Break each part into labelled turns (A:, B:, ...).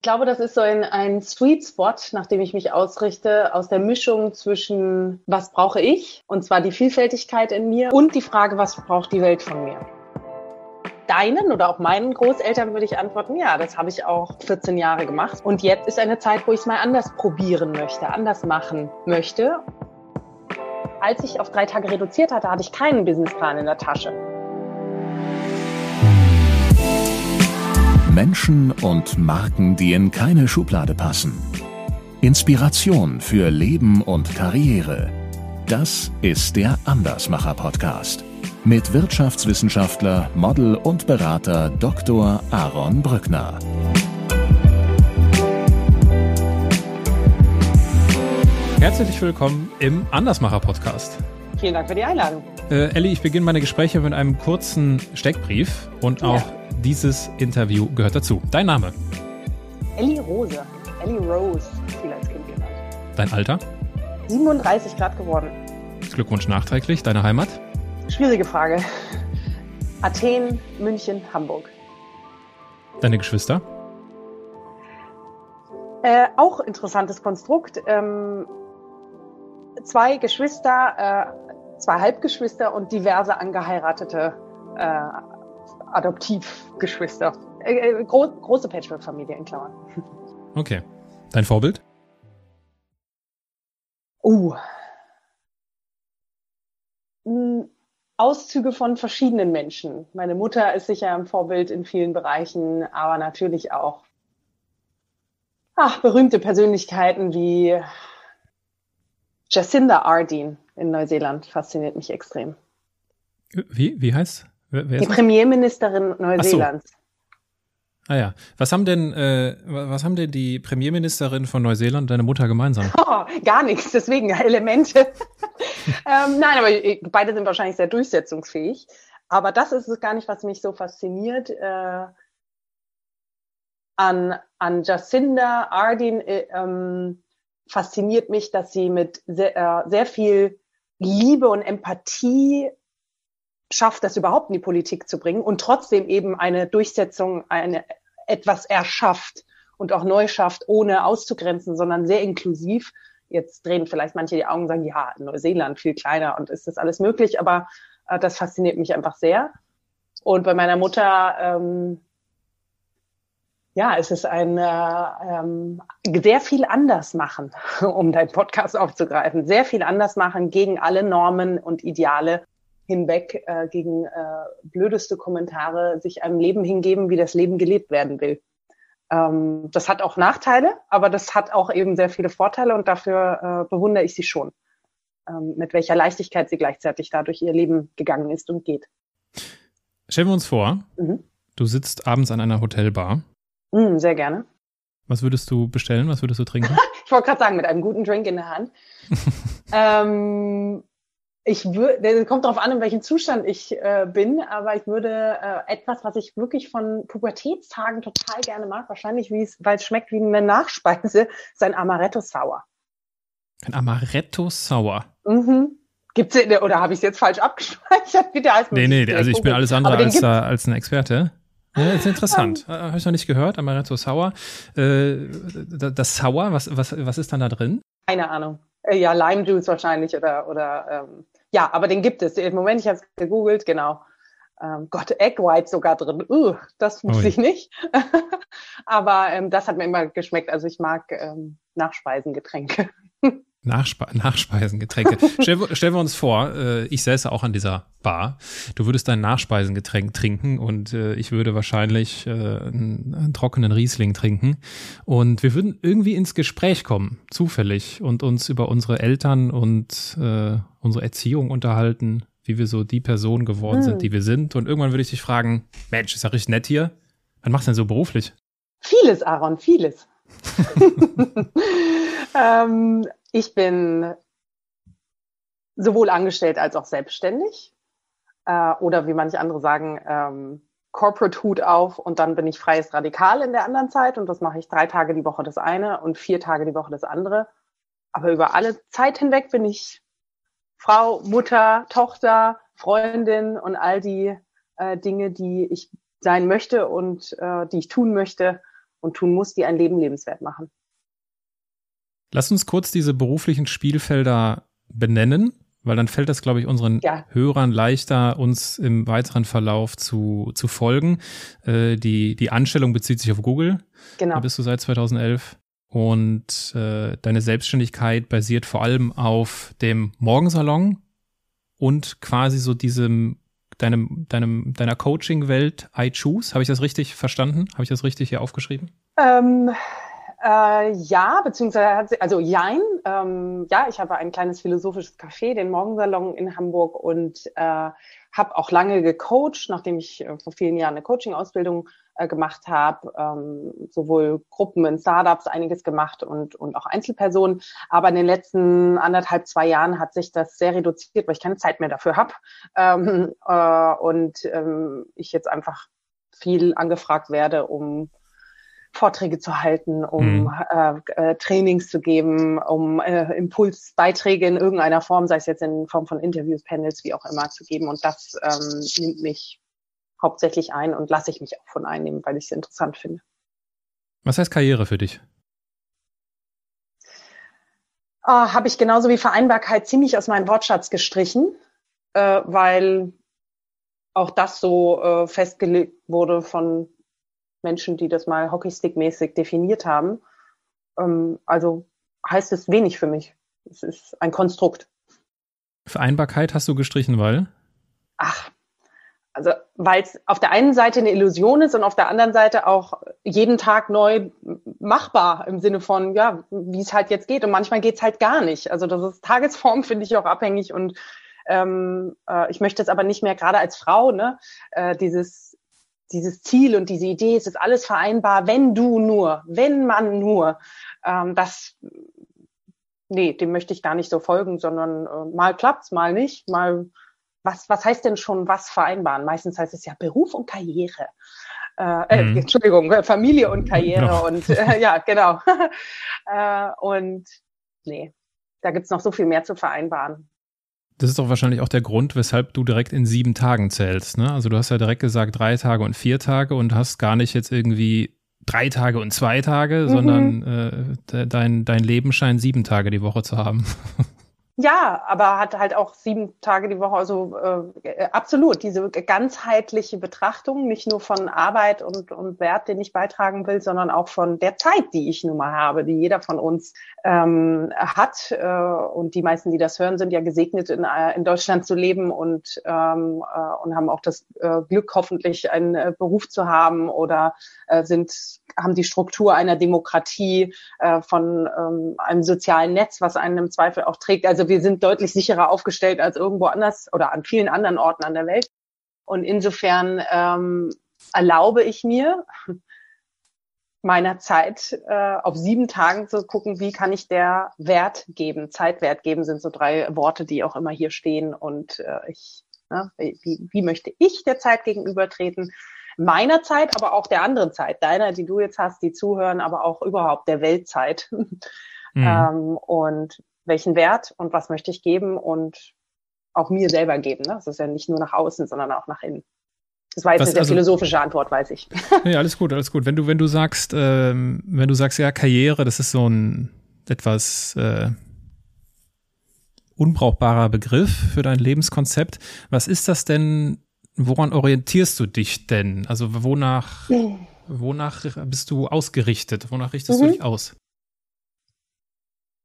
A: Ich glaube, das ist so ein, ein Sweet Spot, nach dem ich mich ausrichte, aus der Mischung zwischen, was brauche ich, und zwar die Vielfältigkeit in mir, und die Frage, was braucht die Welt von mir. Deinen oder auch meinen Großeltern würde ich antworten, ja, das habe ich auch 14 Jahre gemacht. Und jetzt ist eine Zeit, wo ich es mal anders probieren möchte, anders machen möchte. Als ich auf drei Tage reduziert hatte, hatte ich keinen Businessplan in der Tasche.
B: Menschen und Marken, die in keine Schublade passen. Inspiration für Leben und Karriere. Das ist der Andersmacher Podcast mit Wirtschaftswissenschaftler, Model und Berater Dr. Aaron Brückner.
C: Herzlich willkommen im Andersmacher Podcast.
A: Vielen Dank für die Einladung.
C: Äh, Elli, ich beginne meine Gespräche mit einem kurzen Steckbrief und auch ja. dieses Interview gehört dazu. Dein Name?
A: Ellie Rose. Ellie Rose, viel als Kind genannt.
C: Dein Alter?
A: 37 Grad geworden.
C: Glückwunsch nachträglich. Deine Heimat?
A: Schwierige Frage. Athen, München, Hamburg.
C: Deine Geschwister?
A: Äh, auch interessantes Konstrukt. Ähm, zwei Geschwister, äh, zwei Halbgeschwister und diverse angeheiratete äh, Adoptivgeschwister. Äh, äh, gro große Patchwork-Familie in Klammern.
C: Okay. Dein Vorbild?
A: Uh. Auszüge von verschiedenen Menschen. Meine Mutter ist sicher ein Vorbild in vielen Bereichen, aber natürlich auch ach, berühmte Persönlichkeiten wie Jacinda Ardern in Neuseeland fasziniert mich extrem.
C: Wie, wie heißt?
A: Wer, wer die Premierministerin Neuseelands.
C: Ah ja. Was haben denn, äh, was haben denn die Premierministerin von Neuseeland und deine Mutter gemeinsam?
A: Oh, gar nichts, deswegen Elemente. ähm, nein, aber beide sind wahrscheinlich sehr durchsetzungsfähig. Aber das ist es gar nicht, was mich so fasziniert. Äh, an, an Jacinda Ardern äh, ähm, fasziniert mich, dass sie mit sehr, äh, sehr viel Liebe und Empathie schafft, das überhaupt in die Politik zu bringen und trotzdem eben eine Durchsetzung, eine, etwas erschafft und auch neu schafft, ohne auszugrenzen, sondern sehr inklusiv. Jetzt drehen vielleicht manche die Augen und sagen, ja, Neuseeland viel kleiner und ist das alles möglich, aber äh, das fasziniert mich einfach sehr. Und bei meiner Mutter ähm, ja, es ist ein äh, ähm, sehr viel anders machen, um deinen Podcast aufzugreifen. Sehr viel anders machen gegen alle Normen und Ideale hinweg, äh, gegen äh, blödeste Kommentare, sich einem Leben hingeben, wie das Leben gelebt werden will. Ähm, das hat auch Nachteile, aber das hat auch eben sehr viele Vorteile und dafür äh, bewundere ich sie schon, ähm, mit welcher Leichtigkeit sie gleichzeitig dadurch ihr Leben gegangen ist und geht.
C: Stellen wir uns vor, mhm. du sitzt abends an einer Hotelbar
A: Mm, sehr gerne.
C: Was würdest du bestellen? Was würdest du trinken?
A: ich wollte gerade sagen, mit einem guten Drink in der Hand. ähm, ich würde, kommt darauf an, in welchem Zustand ich äh, bin, aber ich würde äh, etwas, was ich wirklich von Pubertätstagen total gerne mag, wahrscheinlich, weil es schmeckt wie eine Nachspeise, ist ein Amaretto Sour.
C: Ein Amaretto Sour?
A: Mhm. Gibt's oder habe ich es jetzt falsch abgespeichert?
C: Bitte heißt Nee, nee, also ich bin alles andere als, äh, als ein Experte. Ja, ist interessant. Ähm. Habe ich noch nicht gehört, Amaretto Sour. Äh, das Sour, was, was, was ist dann da drin?
A: Keine Ahnung. Äh, ja, Lime Juice wahrscheinlich oder, oder ähm, ja, aber den gibt es. Im Moment, ich habe es gegoogelt, genau. Ähm, Gott, Egg White sogar drin. Uh, das wusste ich nicht. aber ähm, das hat mir immer geschmeckt. Also ich mag ähm, Nachspeisengetränke.
C: Nachspe Nachspeisengetränke. Stell, stellen wir uns vor, äh, ich säße auch an dieser Bar. Du würdest dein Nachspeisengetränk trinken und äh, ich würde wahrscheinlich äh, einen, einen, trockenen Riesling trinken. Und wir würden irgendwie ins Gespräch kommen, zufällig, und uns über unsere Eltern und äh, unsere Erziehung unterhalten, wie wir so die Person geworden hm. sind, die wir sind. Und irgendwann würde ich dich fragen, Mensch, ist ja richtig nett hier. Was machst du denn so beruflich?
A: Vieles, Aaron, vieles. ähm, ich bin sowohl angestellt als auch selbstständig äh, oder wie manche andere sagen, ähm, Corporate Hut auf und dann bin ich freies Radikal in der anderen Zeit und das mache ich drei Tage die Woche das eine und vier Tage die Woche das andere. Aber über alle Zeit hinweg bin ich Frau, Mutter, Tochter, Freundin und all die äh, Dinge, die ich sein möchte und äh, die ich tun möchte. und tun muss, die ein Leben lebenswert machen.
C: Lass uns kurz diese beruflichen Spielfelder benennen, weil dann fällt das, glaube ich, unseren ja. Hörern leichter, uns im weiteren Verlauf zu, zu folgen. Äh, die, die Anstellung bezieht sich auf Google. Genau. Da bist du seit 2011. Und äh, deine Selbstständigkeit basiert vor allem auf dem Morgensalon und quasi so diesem deinem, deinem, deiner Coaching-Welt I Choose. Habe ich das richtig verstanden? Habe ich das richtig hier aufgeschrieben?
A: Ähm, äh, ja, beziehungsweise hat sie, also Jein, ähm, ja, ich habe ein kleines philosophisches Café, den Morgensalon in Hamburg und äh, habe auch lange gecoacht, nachdem ich äh, vor vielen Jahren eine Coaching-Ausbildung äh, gemacht habe, ähm, sowohl Gruppen in Startups einiges gemacht und, und auch Einzelpersonen. Aber in den letzten anderthalb, zwei Jahren hat sich das sehr reduziert, weil ich keine Zeit mehr dafür habe ähm, äh, und ähm, ich jetzt einfach viel angefragt werde, um Vorträge zu halten, um mhm. äh, äh, Trainings zu geben, um äh, Impulsbeiträge in irgendeiner Form, sei es jetzt in Form von Interviews, Panels, wie auch immer, zu geben. Und das ähm, nimmt mich hauptsächlich ein und lasse ich mich auch von einnehmen, weil ich es interessant finde.
C: Was heißt Karriere für dich?
A: Äh, Habe ich genauso wie Vereinbarkeit ziemlich aus meinem Wortschatz gestrichen, äh, weil auch das so äh, festgelegt wurde von Menschen, die das mal Hockeystick-mäßig definiert haben. Ähm, also heißt es wenig für mich. Es ist ein Konstrukt.
C: Vereinbarkeit hast du gestrichen, weil?
A: Ach, also weil es auf der einen Seite eine Illusion ist und auf der anderen Seite auch jeden Tag neu machbar im Sinne von, ja, wie es halt jetzt geht. Und manchmal geht es halt gar nicht. Also das ist Tagesform, finde ich auch abhängig. Und ähm, äh, ich möchte es aber nicht mehr, gerade als Frau, ne, äh, dieses dieses Ziel und diese Idee, es ist alles vereinbar, wenn du nur, wenn man nur, ähm, das, nee, dem möchte ich gar nicht so folgen, sondern äh, mal klappt's, mal nicht, mal, was, was heißt denn schon was vereinbaren? Meistens heißt es ja Beruf und Karriere. Äh, äh mhm. Entschuldigung, äh, Familie und Karriere genau. und äh, ja, genau. äh, und nee, da gibt's noch so viel mehr zu vereinbaren.
C: Das ist doch wahrscheinlich auch der Grund, weshalb du direkt in sieben Tagen zählst. Ne? Also du hast ja direkt gesagt drei Tage und vier Tage und hast gar nicht jetzt irgendwie drei Tage und zwei Tage, mhm. sondern äh, dein, dein Leben scheint sieben Tage die Woche zu haben.
A: Ja, aber hat halt auch sieben Tage die Woche, also äh, absolut diese ganzheitliche Betrachtung, nicht nur von Arbeit und, und Wert, den ich beitragen will, sondern auch von der Zeit, die ich nun mal habe, die jeder von uns ähm, hat. Äh, und die meisten, die das hören, sind ja gesegnet, in, äh, in Deutschland zu leben und, ähm, äh, und haben auch das äh, Glück, hoffentlich einen äh, Beruf zu haben oder äh, sind, haben die Struktur einer Demokratie, äh, von ähm, einem sozialen Netz, was einen im Zweifel auch trägt. Also wir sind deutlich sicherer aufgestellt als irgendwo anders oder an vielen anderen Orten an der Welt. Und insofern ähm, erlaube ich mir, meiner Zeit äh, auf sieben Tagen zu gucken, wie kann ich der Wert geben. Zeitwert geben sind so drei Worte, die auch immer hier stehen. Und äh, ich, ne, wie, wie möchte ich der Zeit gegenübertreten? Meiner Zeit, aber auch der anderen Zeit, deiner, die du jetzt hast, die zuhören, aber auch überhaupt der Weltzeit. Mhm. Ähm, und welchen Wert und was möchte ich geben und auch mir selber geben. Ne? Das ist ja nicht nur nach außen, sondern auch nach innen. Das war jetzt was, eine sehr also, philosophische Antwort, weiß ich.
C: Nee, alles gut, alles gut. Wenn du, wenn du sagst, ähm, wenn du sagst, ja, Karriere, das ist so ein etwas äh, unbrauchbarer Begriff für dein Lebenskonzept. Was ist das denn? Woran orientierst du dich denn? Also wonach, wonach bist du ausgerichtet? Wonach richtest mhm. du dich aus?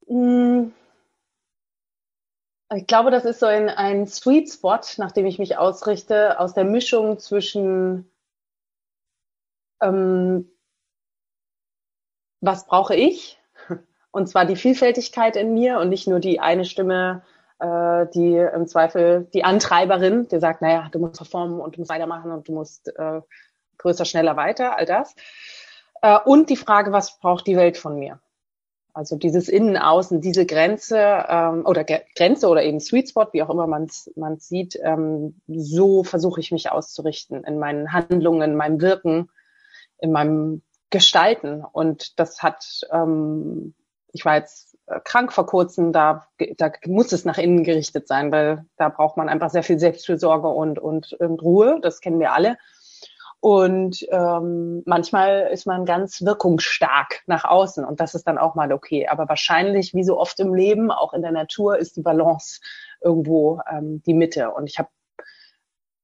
A: Mhm ich glaube, das ist so ein, ein Sweet Spot, nach dem ich mich ausrichte, aus der Mischung zwischen ähm, was brauche ich? Und zwar die Vielfältigkeit in mir und nicht nur die eine Stimme, äh, die im Zweifel die Antreiberin, die sagt, naja, du musst performen und du musst weitermachen und du musst äh, größer, schneller weiter, all das. Äh, und die Frage, was braucht die Welt von mir? Also dieses Innen-Außen, diese Grenze ähm, oder Grenze oder eben Sweet Spot, wie auch immer man es sieht, ähm, so versuche ich mich auszurichten in meinen Handlungen, in meinem Wirken, in meinem Gestalten. Und das hat, ähm, ich war jetzt äh, krank vor kurzem, da, da muss es nach innen gerichtet sein, weil da braucht man einfach sehr viel Selbstfürsorge und, und, und Ruhe, das kennen wir alle. Und ähm, manchmal ist man ganz wirkungsstark nach außen und das ist dann auch mal okay. Aber wahrscheinlich, wie so oft im Leben, auch in der Natur, ist die Balance irgendwo ähm, die Mitte. Und ich habe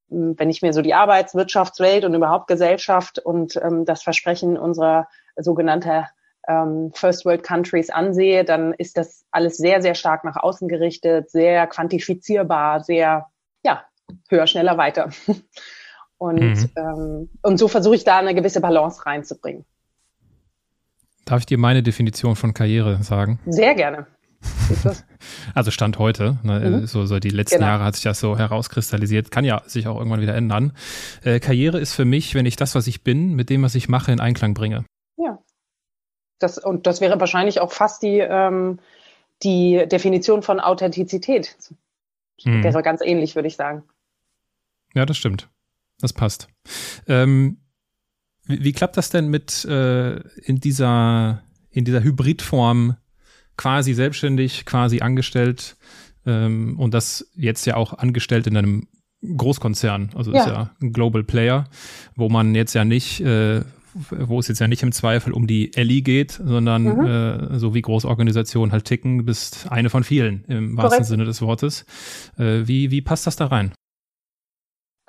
A: wenn ich mir so die Arbeitswirtschaftswelt und überhaupt Gesellschaft und ähm, das Versprechen unserer sogenannter ähm, First World Countries ansehe, dann ist das alles sehr, sehr stark nach außen gerichtet, sehr quantifizierbar, sehr, ja, höher, schneller, weiter. Und, mhm. ähm, und so versuche ich da eine gewisse Balance reinzubringen.
C: Darf ich dir meine Definition von Karriere sagen?
A: Sehr gerne.
C: Also Stand heute, ne, mhm. so, so die letzten genau. Jahre hat sich das so herauskristallisiert, kann ja sich auch irgendwann wieder ändern. Äh, Karriere ist für mich, wenn ich das, was ich bin, mit dem, was ich mache, in Einklang bringe.
A: Ja. Das, und das wäre wahrscheinlich auch fast die, ähm, die Definition von Authentizität. Mhm. Wäre ganz ähnlich, würde ich sagen.
C: Ja, das stimmt. Das passt. Ähm, wie, wie, klappt das denn mit äh, in dieser in dieser Hybridform quasi selbstständig, quasi angestellt ähm, und das jetzt ja auch angestellt in einem Großkonzern, also ja. ist ja ein Global Player, wo man jetzt ja nicht, äh, wo es jetzt ja nicht im Zweifel um die Ellie geht, sondern mhm. äh, so wie Großorganisationen halt ticken, bist eine von vielen im wahrsten Korrekt. Sinne des Wortes. Äh, wie, wie passt das da rein?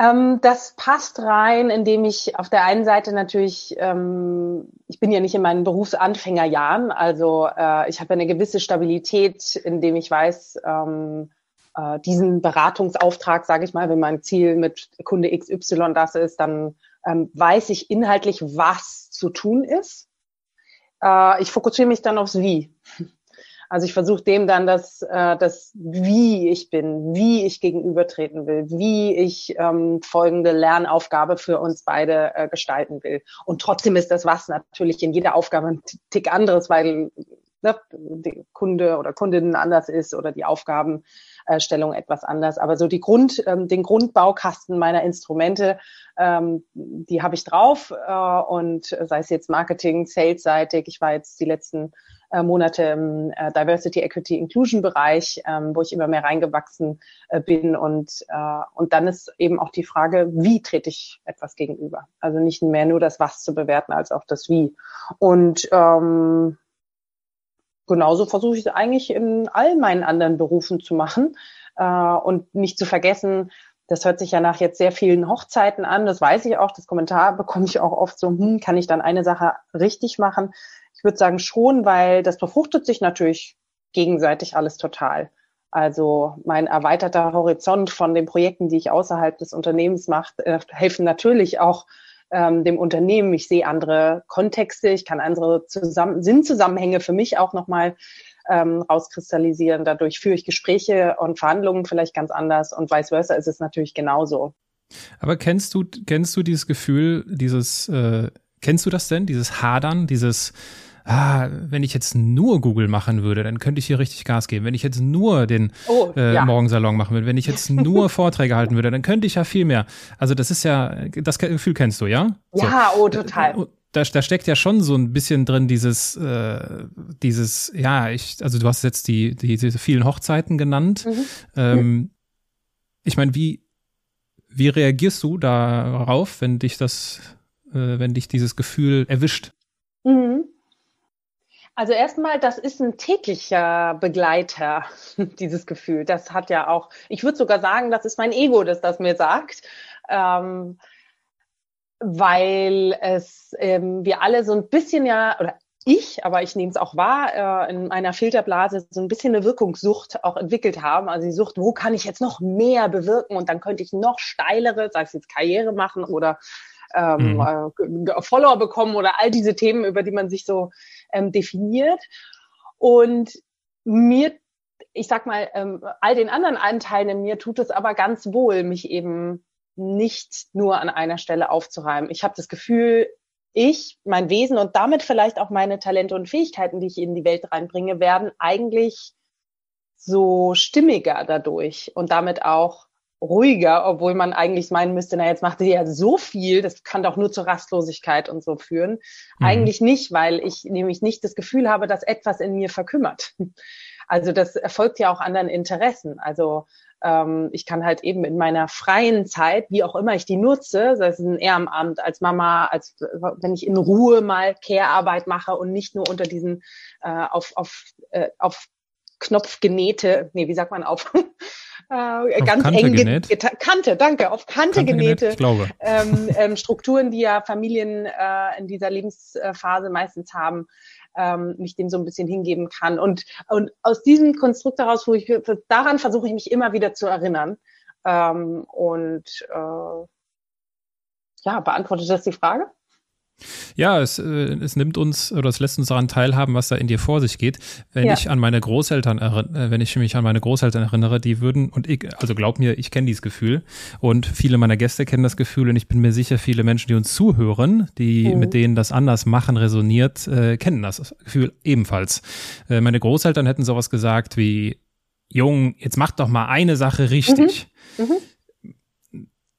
A: Ähm, das passt rein, indem ich auf der einen Seite natürlich, ähm, ich bin ja nicht in meinen Berufsanfängerjahren, also äh, ich habe eine gewisse Stabilität, indem ich weiß, ähm, äh, diesen Beratungsauftrag, sage ich mal, wenn mein Ziel mit Kunde XY das ist, dann ähm, weiß ich inhaltlich, was zu tun ist. Äh, ich fokussiere mich dann aufs Wie. Also ich versuche dem dann das, äh, das, wie ich bin, wie ich gegenübertreten will, wie ich ähm, folgende Lernaufgabe für uns beide äh, gestalten will. Und trotzdem ist das was natürlich in jeder Aufgabe ein Tick anderes, weil ne, die Kunde oder Kundin anders ist oder die Aufgabenstellung etwas anders. Aber so die Grund, ähm, den Grundbaukasten meiner Instrumente, ähm, die habe ich drauf äh, und sei es jetzt Marketing, Sales-seitig. Ich war jetzt die letzten äh, Monate im äh, Diversity, Equity, Inclusion Bereich, ähm, wo ich immer mehr reingewachsen äh, bin. Und, äh, und dann ist eben auch die Frage, wie trete ich etwas gegenüber? Also nicht mehr nur das Was zu bewerten, als auch das Wie. Und ähm, genauso versuche ich es eigentlich in all meinen anderen Berufen zu machen äh, und nicht zu vergessen, das hört sich ja nach jetzt sehr vielen Hochzeiten an, das weiß ich auch, das Kommentar bekomme ich auch oft so, hm, kann ich dann eine Sache richtig machen? Ich würde sagen schon, weil das befruchtet sich natürlich gegenseitig alles total. Also mein erweiterter Horizont von den Projekten, die ich außerhalb des Unternehmens mache, äh, helfen natürlich auch ähm, dem Unternehmen. Ich sehe andere Kontexte, ich kann andere Zusammen Sinnzusammenhänge für mich auch nochmal ähm, rauskristallisieren. Dadurch führe ich Gespräche und Verhandlungen vielleicht ganz anders und vice versa ist es natürlich genauso.
C: Aber kennst du, kennst du dieses Gefühl, dieses, äh, kennst du das denn, dieses Hadern, dieses ah, wenn ich jetzt nur Google machen würde, dann könnte ich hier richtig Gas geben. Wenn ich jetzt nur den oh, äh, ja. Morgensalon machen würde, wenn ich jetzt nur Vorträge halten würde, dann könnte ich ja viel mehr. Also das ist ja, das Gefühl kennst du, ja?
A: Ja, so. oh, total.
C: Da, da steckt ja schon so ein bisschen drin dieses, äh, dieses, ja, ich, also du hast jetzt die, die diese vielen Hochzeiten genannt. Mhm. Ähm, ich meine, wie, wie reagierst du darauf, wenn dich das, äh, wenn dich dieses Gefühl erwischt? Mhm.
A: Also erstmal, das ist ein täglicher Begleiter, dieses Gefühl. Das hat ja auch, ich würde sogar sagen, das ist mein Ego, das das mir sagt. Ähm, weil es ähm, wir alle so ein bisschen ja, oder ich, aber ich nehme es auch wahr, äh, in meiner Filterblase so ein bisschen eine Wirkungssucht auch entwickelt haben. Also die Sucht, wo kann ich jetzt noch mehr bewirken und dann könnte ich noch steilere, sei es jetzt Karriere machen oder ähm, mhm. äh, Follower bekommen oder all diese Themen, über die man sich so ähm, definiert. Und mir, ich sag mal, ähm, all den anderen Anteilen in mir tut es aber ganz wohl, mich eben nicht nur an einer Stelle aufzureiben. Ich habe das Gefühl, ich, mein Wesen und damit vielleicht auch meine Talente und Fähigkeiten, die ich in die Welt reinbringe, werden eigentlich so stimmiger dadurch und damit auch ruhiger, obwohl man eigentlich meinen müsste, na jetzt macht ihr ja so viel, das kann doch nur zur Rastlosigkeit und so führen. Mhm. Eigentlich nicht, weil ich nämlich nicht das Gefühl habe, dass etwas in mir verkümmert. Also das erfolgt ja auch anderen Interessen. Also ähm, ich kann halt eben in meiner freien Zeit, wie auch immer ich die nutze, sei es ein Ehrenamt als Mama, als wenn ich in Ruhe mal Care-Arbeit mache und nicht nur unter diesen äh, auf, auf, äh, auf Knopf genähte, nee, wie sagt man auf?
C: Äh, ganz Kante eng genäht.
A: Kante, danke, auf Kante, Kante genähte
C: genäht.
A: Ähm, ähm, Strukturen, die ja Familien äh, in dieser Lebensphase meistens haben, ähm, mich dem so ein bisschen hingeben kann. Und, und aus diesem Konstrukt heraus, wo ich, daran versuche ich mich immer wieder zu erinnern. Ähm, und äh, ja, beantwortet das die Frage?
C: Ja, es, äh, es nimmt uns oder es lässt uns daran teilhaben, was da in dir vor sich geht. Wenn ja. ich an meine Großeltern erinnere, äh, wenn ich mich an meine Großeltern erinnere, die würden, und ich, also glaub mir, ich kenne dieses Gefühl und viele meiner Gäste kennen das Gefühl und ich bin mir sicher, viele Menschen, die uns zuhören, die mhm. mit denen das anders machen resoniert, äh, kennen das Gefühl ebenfalls. Äh, meine Großeltern hätten sowas gesagt wie, Jung, jetzt mach doch mal eine Sache richtig. Mhm. Mhm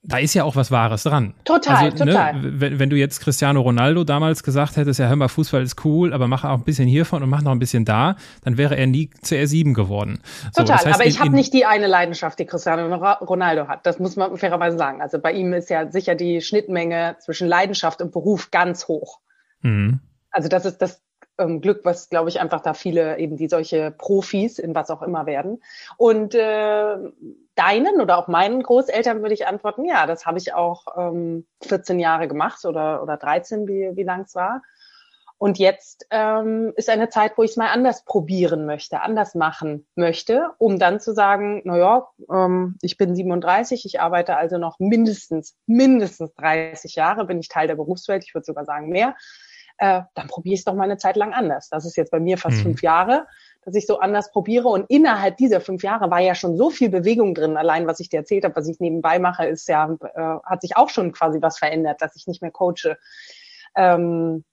C: da ist ja auch was Wahres dran.
A: Total, also, ne, total.
C: Ne, wenn, wenn, du jetzt Cristiano Ronaldo damals gesagt hättest, ja, hör mal, Fußball ist cool, aber mach auch ein bisschen hiervon und mach noch ein bisschen da, dann wäre er nie CR7 geworden.
A: Total, so, das heißt, aber ich habe nicht die eine Leidenschaft, die Cristiano Ronaldo hat. Das muss man fairerweise sagen. Also bei ihm ist ja sicher die Schnittmenge zwischen Leidenschaft und Beruf ganz hoch. Mhm. Also das ist das ähm, Glück, was, glaube ich, einfach da viele eben die solche Profis in was auch immer werden. Und äh, deinen oder auch meinen Großeltern würde ich antworten, ja, das habe ich auch ähm, 14 Jahre gemacht oder, oder 13, wie, wie lang es war. Und jetzt ähm, ist eine Zeit, wo ich es mal anders probieren möchte, anders machen möchte, um dann zu sagen, na ja, ähm, ich bin 37, ich arbeite also noch mindestens, mindestens 30 Jahre, bin ich Teil der Berufswelt, ich würde sogar sagen mehr äh, dann probiere ich es doch mal eine Zeit lang anders. Das ist jetzt bei mir fast mhm. fünf Jahre, dass ich so anders probiere. Und innerhalb dieser fünf Jahre war ja schon so viel Bewegung drin. Allein, was ich dir erzählt habe, was ich nebenbei mache, ist ja, äh, hat sich auch schon quasi was verändert, dass ich nicht mehr coache. Ähm,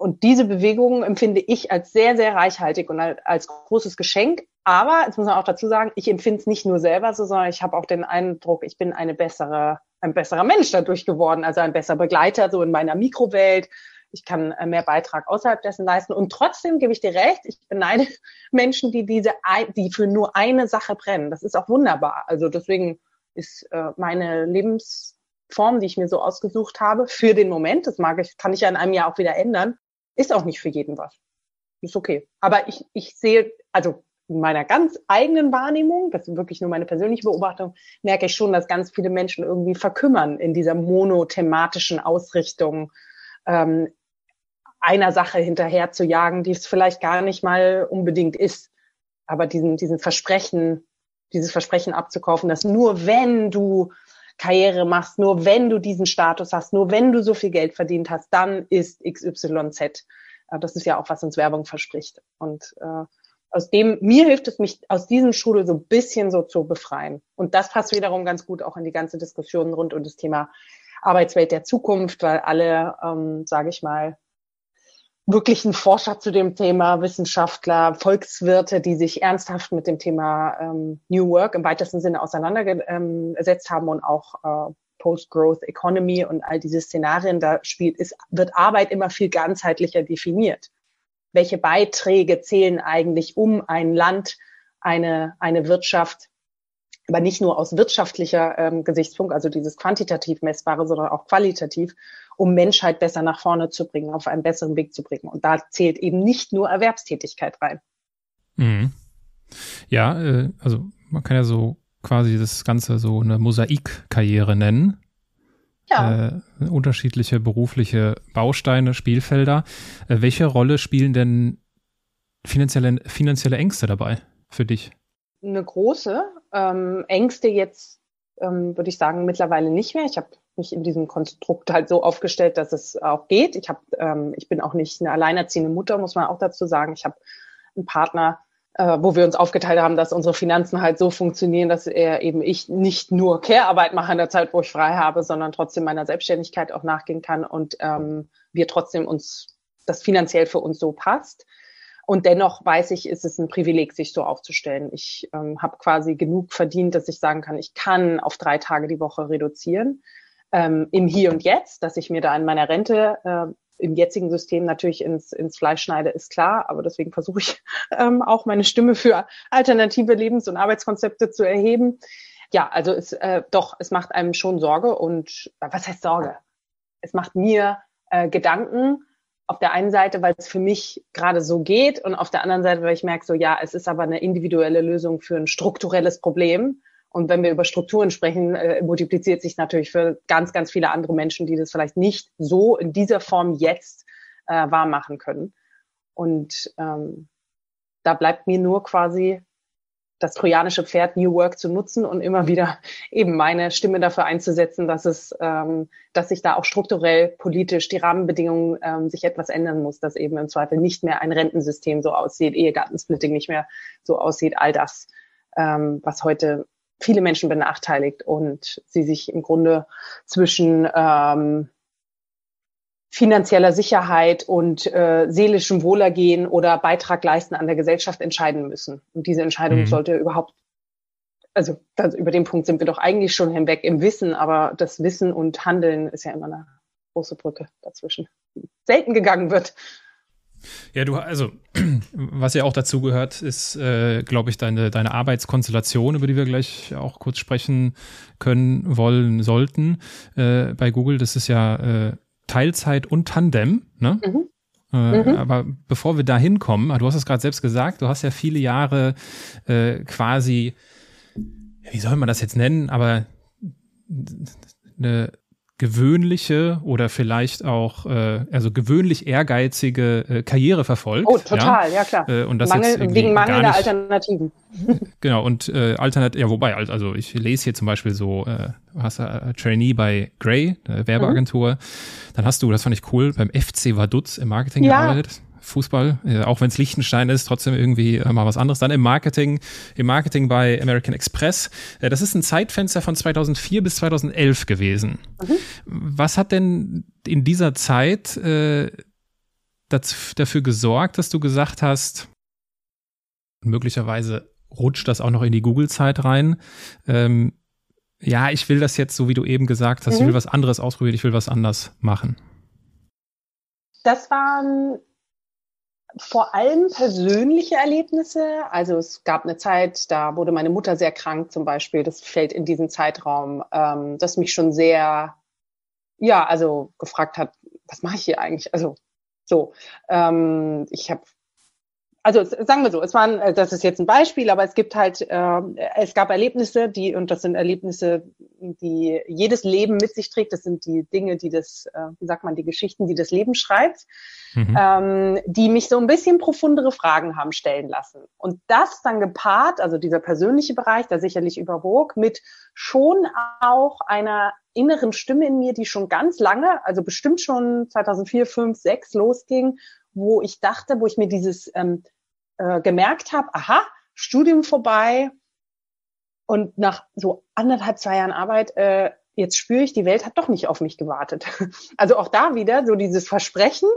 A: und diese Bewegung empfinde ich als sehr, sehr reichhaltig und als großes Geschenk. Aber, jetzt muss man auch dazu sagen, ich empfinde es nicht nur selber so, sondern ich habe auch den Eindruck, ich bin eine bessere, ein besserer Mensch dadurch geworden, also ein besserer Begleiter so in meiner Mikrowelt, ich kann äh, mehr Beitrag außerhalb dessen leisten. Und trotzdem gebe ich dir recht, ich beneide Menschen, die diese, die für nur eine Sache brennen. Das ist auch wunderbar. Also deswegen ist äh, meine Lebensform, die ich mir so ausgesucht habe, für den Moment, das mag ich, kann ich ja in einem Jahr auch wieder ändern, ist auch nicht für jeden was. Ist okay. Aber ich, ich sehe, also in meiner ganz eigenen Wahrnehmung, das ist wirklich nur meine persönliche Beobachtung, merke ich schon, dass ganz viele Menschen irgendwie verkümmern in dieser monothematischen Ausrichtung, ähm, einer Sache hinterher zu jagen, die es vielleicht gar nicht mal unbedingt ist. Aber diesen, diesen Versprechen, dieses Versprechen abzukaufen, dass nur wenn du Karriere machst, nur wenn du diesen Status hast, nur wenn du so viel Geld verdient hast, dann ist XYZ. Das ist ja auch, was uns Werbung verspricht. Und äh, aus dem, mir hilft es mich, aus diesem Schule so ein bisschen so zu befreien. Und das passt wiederum ganz gut auch in die ganze Diskussion rund um das Thema Arbeitswelt der Zukunft, weil alle, ähm, sage ich mal, wirklichen Forscher zu dem Thema, Wissenschaftler, Volkswirte, die sich ernsthaft mit dem Thema ähm, New Work im weitesten Sinne auseinandergesetzt haben und auch äh, Post-Growth Economy und all diese Szenarien, da spielt, ist, wird Arbeit immer viel ganzheitlicher definiert. Welche Beiträge zählen eigentlich, um ein Land, eine, eine Wirtschaft, aber nicht nur aus wirtschaftlicher ähm, Gesichtspunkt, also dieses quantitativ messbare, sondern auch qualitativ, um Menschheit besser nach vorne zu bringen, auf einen besseren Weg zu bringen. Und da zählt eben nicht nur Erwerbstätigkeit rein.
C: Mhm. Ja, äh, also man kann ja so quasi das Ganze so eine Mosaikkarriere nennen. Ja. Äh, unterschiedliche berufliche Bausteine, Spielfelder. Äh, welche Rolle spielen denn finanzielle, finanzielle Ängste dabei für dich?
A: Eine große. Ähm, Ängste jetzt, ähm, würde ich sagen, mittlerweile nicht mehr. Ich habe mich in diesem Konstrukt halt so aufgestellt, dass es auch geht. Ich habe, ähm, ich bin auch nicht eine alleinerziehende Mutter, muss man auch dazu sagen. Ich habe einen Partner, äh, wo wir uns aufgeteilt haben, dass unsere Finanzen halt so funktionieren, dass er eben ich nicht nur Care-Arbeit mache in der Zeit, wo ich frei habe, sondern trotzdem meiner Selbstständigkeit auch nachgehen kann und ähm, wir trotzdem uns das finanziell für uns so passt. Und dennoch weiß ich, ist es ein Privileg, sich so aufzustellen. Ich ähm, habe quasi genug verdient, dass ich sagen kann, ich kann auf drei Tage die Woche reduzieren ähm, im Hier und Jetzt, dass ich mir da in meiner Rente äh, im jetzigen System natürlich ins, ins Fleisch schneide, ist klar. Aber deswegen versuche ich ähm, auch meine Stimme für alternative Lebens- und Arbeitskonzepte zu erheben. Ja, also es äh, doch, es macht einem schon Sorge und äh, was heißt Sorge? Es macht mir äh, Gedanken. Auf der einen Seite, weil es für mich gerade so geht und auf der anderen Seite, weil ich merke, so ja, es ist aber eine individuelle Lösung für ein strukturelles Problem. Und wenn wir über Strukturen sprechen, äh, multipliziert sich natürlich für ganz, ganz viele andere Menschen, die das vielleicht nicht so in dieser Form jetzt äh, wahr machen können. Und ähm, da bleibt mir nur quasi das trojanische Pferd New Work zu nutzen und immer wieder eben meine Stimme dafür einzusetzen, dass es, ähm, dass sich da auch strukturell politisch die Rahmenbedingungen ähm, sich etwas ändern muss, dass eben im Zweifel nicht mehr ein Rentensystem so aussieht, Ehegattensplitting nicht mehr so aussieht, all das, ähm, was heute viele Menschen benachteiligt und sie sich im Grunde zwischen ähm, finanzieller Sicherheit und äh, seelischem Wohlergehen oder Beitrag leisten an der Gesellschaft entscheiden müssen. Und diese Entscheidung mhm. sollte überhaupt, also das, über den Punkt sind wir doch eigentlich schon hinweg im Wissen, aber das Wissen und Handeln ist ja immer eine große Brücke dazwischen, die selten gegangen wird.
C: Ja, du, also, was ja auch dazu gehört, ist, äh, glaube ich, deine, deine Arbeitskonstellation, über die wir gleich auch kurz sprechen können, wollen, sollten äh, bei Google. Das ist ja äh, Teilzeit und Tandem, ne? Mhm. Äh, mhm. Aber bevor wir da hinkommen, du hast es gerade selbst gesagt, du hast ja viele Jahre äh, quasi, wie soll man das jetzt nennen, aber eine gewöhnliche oder vielleicht auch äh, also gewöhnlich ehrgeizige äh, Karriere verfolgt.
A: Oh, total, ja, ja klar.
C: Äh, und das
A: Mangel,
C: jetzt
A: wegen mangelnder Alternativen.
C: genau, und äh, Alternat ja, wobei, also ich lese hier zum Beispiel so, äh, du hast äh, Trainee bei Grey, der Werbeagentur, mhm. dann hast du, das fand ich cool, beim FC Vaduz im Marketing ja. gearbeitet. Fußball, äh, auch wenn es Liechtenstein ist, trotzdem irgendwie äh, mal was anderes. Dann im Marketing, im Marketing bei American Express. Äh, das ist ein Zeitfenster von 2004 bis 2011 gewesen. Mhm. Was hat denn in dieser Zeit äh, das, dafür gesorgt, dass du gesagt hast, möglicherweise rutscht das auch noch in die Google-Zeit rein. Ähm, ja, ich will das jetzt, so wie du eben gesagt hast, mhm. ich will was anderes ausprobieren, ich will was anders machen.
A: Das waren vor allem persönliche Erlebnisse. Also es gab eine Zeit, da wurde meine Mutter sehr krank zum Beispiel. Das fällt in diesen Zeitraum, ähm, das mich schon sehr, ja, also gefragt hat, was mache ich hier eigentlich? Also so, ähm, ich habe also sagen wir so, es waren, äh, das ist jetzt ein Beispiel, aber es gibt halt, äh, es gab Erlebnisse, die, und das sind Erlebnisse, die jedes Leben mit sich trägt. Das sind die Dinge, die das, äh, wie sagt man, die Geschichten, die das Leben schreibt, mhm. ähm, die mich so ein bisschen profundere Fragen haben stellen lassen. Und das dann gepaart, also dieser persönliche Bereich, der sicherlich überwog, mit schon auch einer inneren Stimme in mir, die schon ganz lange, also bestimmt schon 2004, 5, 6 losging wo ich dachte, wo ich mir dieses ähm, äh, gemerkt habe, aha, Studium vorbei und nach so anderthalb, zwei Jahren Arbeit, äh, jetzt spüre ich, die Welt hat doch nicht auf mich gewartet. Also auch da wieder so dieses Versprechen,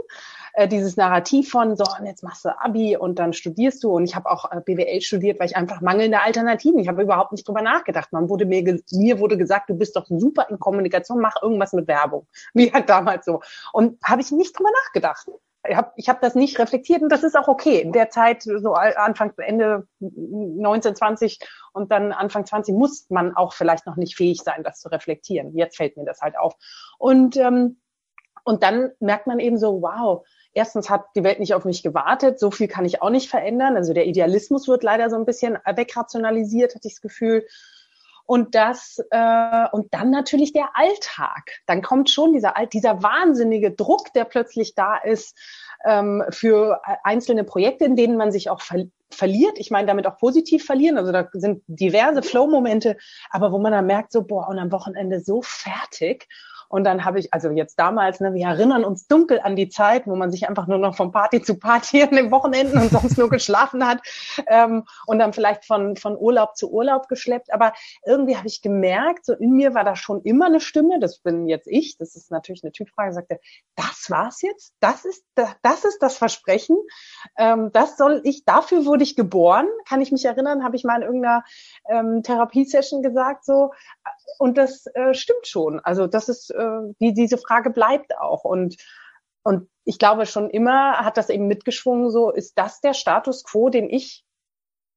A: äh, dieses Narrativ von, so, und jetzt machst du Abi und dann studierst du. Und ich habe auch äh, BWL studiert, weil ich einfach mangelnde Alternativen. Ich habe überhaupt nicht drüber nachgedacht. Man wurde mir, mir wurde gesagt, du bist doch super in Kommunikation, mach irgendwas mit Werbung. Wie halt damals so. Und habe ich nicht drüber nachgedacht habe ich hab das nicht reflektiert und das ist auch okay. In der Zeit, so Anfang, Ende 19, 20 und dann Anfang 20 muss man auch vielleicht noch nicht fähig sein, das zu reflektieren. Jetzt fällt mir das halt auf. Und, ähm, und dann merkt man eben so, wow, erstens hat die Welt nicht auf mich gewartet, so viel kann ich auch nicht verändern. Also der Idealismus wird leider so ein bisschen wegrationalisiert, hatte ich das Gefühl und das äh, und dann natürlich der Alltag. Dann kommt schon dieser dieser wahnsinnige Druck, der plötzlich da ist ähm, für einzelne Projekte, in denen man sich auch ver verliert. Ich meine damit auch positiv verlieren. Also da sind diverse Flow-Momente, aber wo man dann merkt so boah und am Wochenende so fertig und dann habe ich, also jetzt damals, ne, wir erinnern uns dunkel an die Zeit, wo man sich einfach nur noch von Party zu Party an den Wochenenden und sonst nur geschlafen hat ähm, und dann vielleicht von, von Urlaub zu Urlaub geschleppt. Aber irgendwie habe ich gemerkt, so in mir war da schon immer eine Stimme, das bin jetzt ich, das ist natürlich eine Typfrage, sagte, das war's jetzt, das ist, das ist das Versprechen, ähm, das soll ich, dafür wurde ich geboren, kann ich mich erinnern, habe ich mal in irgendeiner ähm, Therapiesession gesagt, so, und das äh, stimmt schon. Also das ist, äh, die, diese Frage bleibt auch. Und und ich glaube schon immer hat das eben mitgeschwungen, so ist das der Status quo, den ich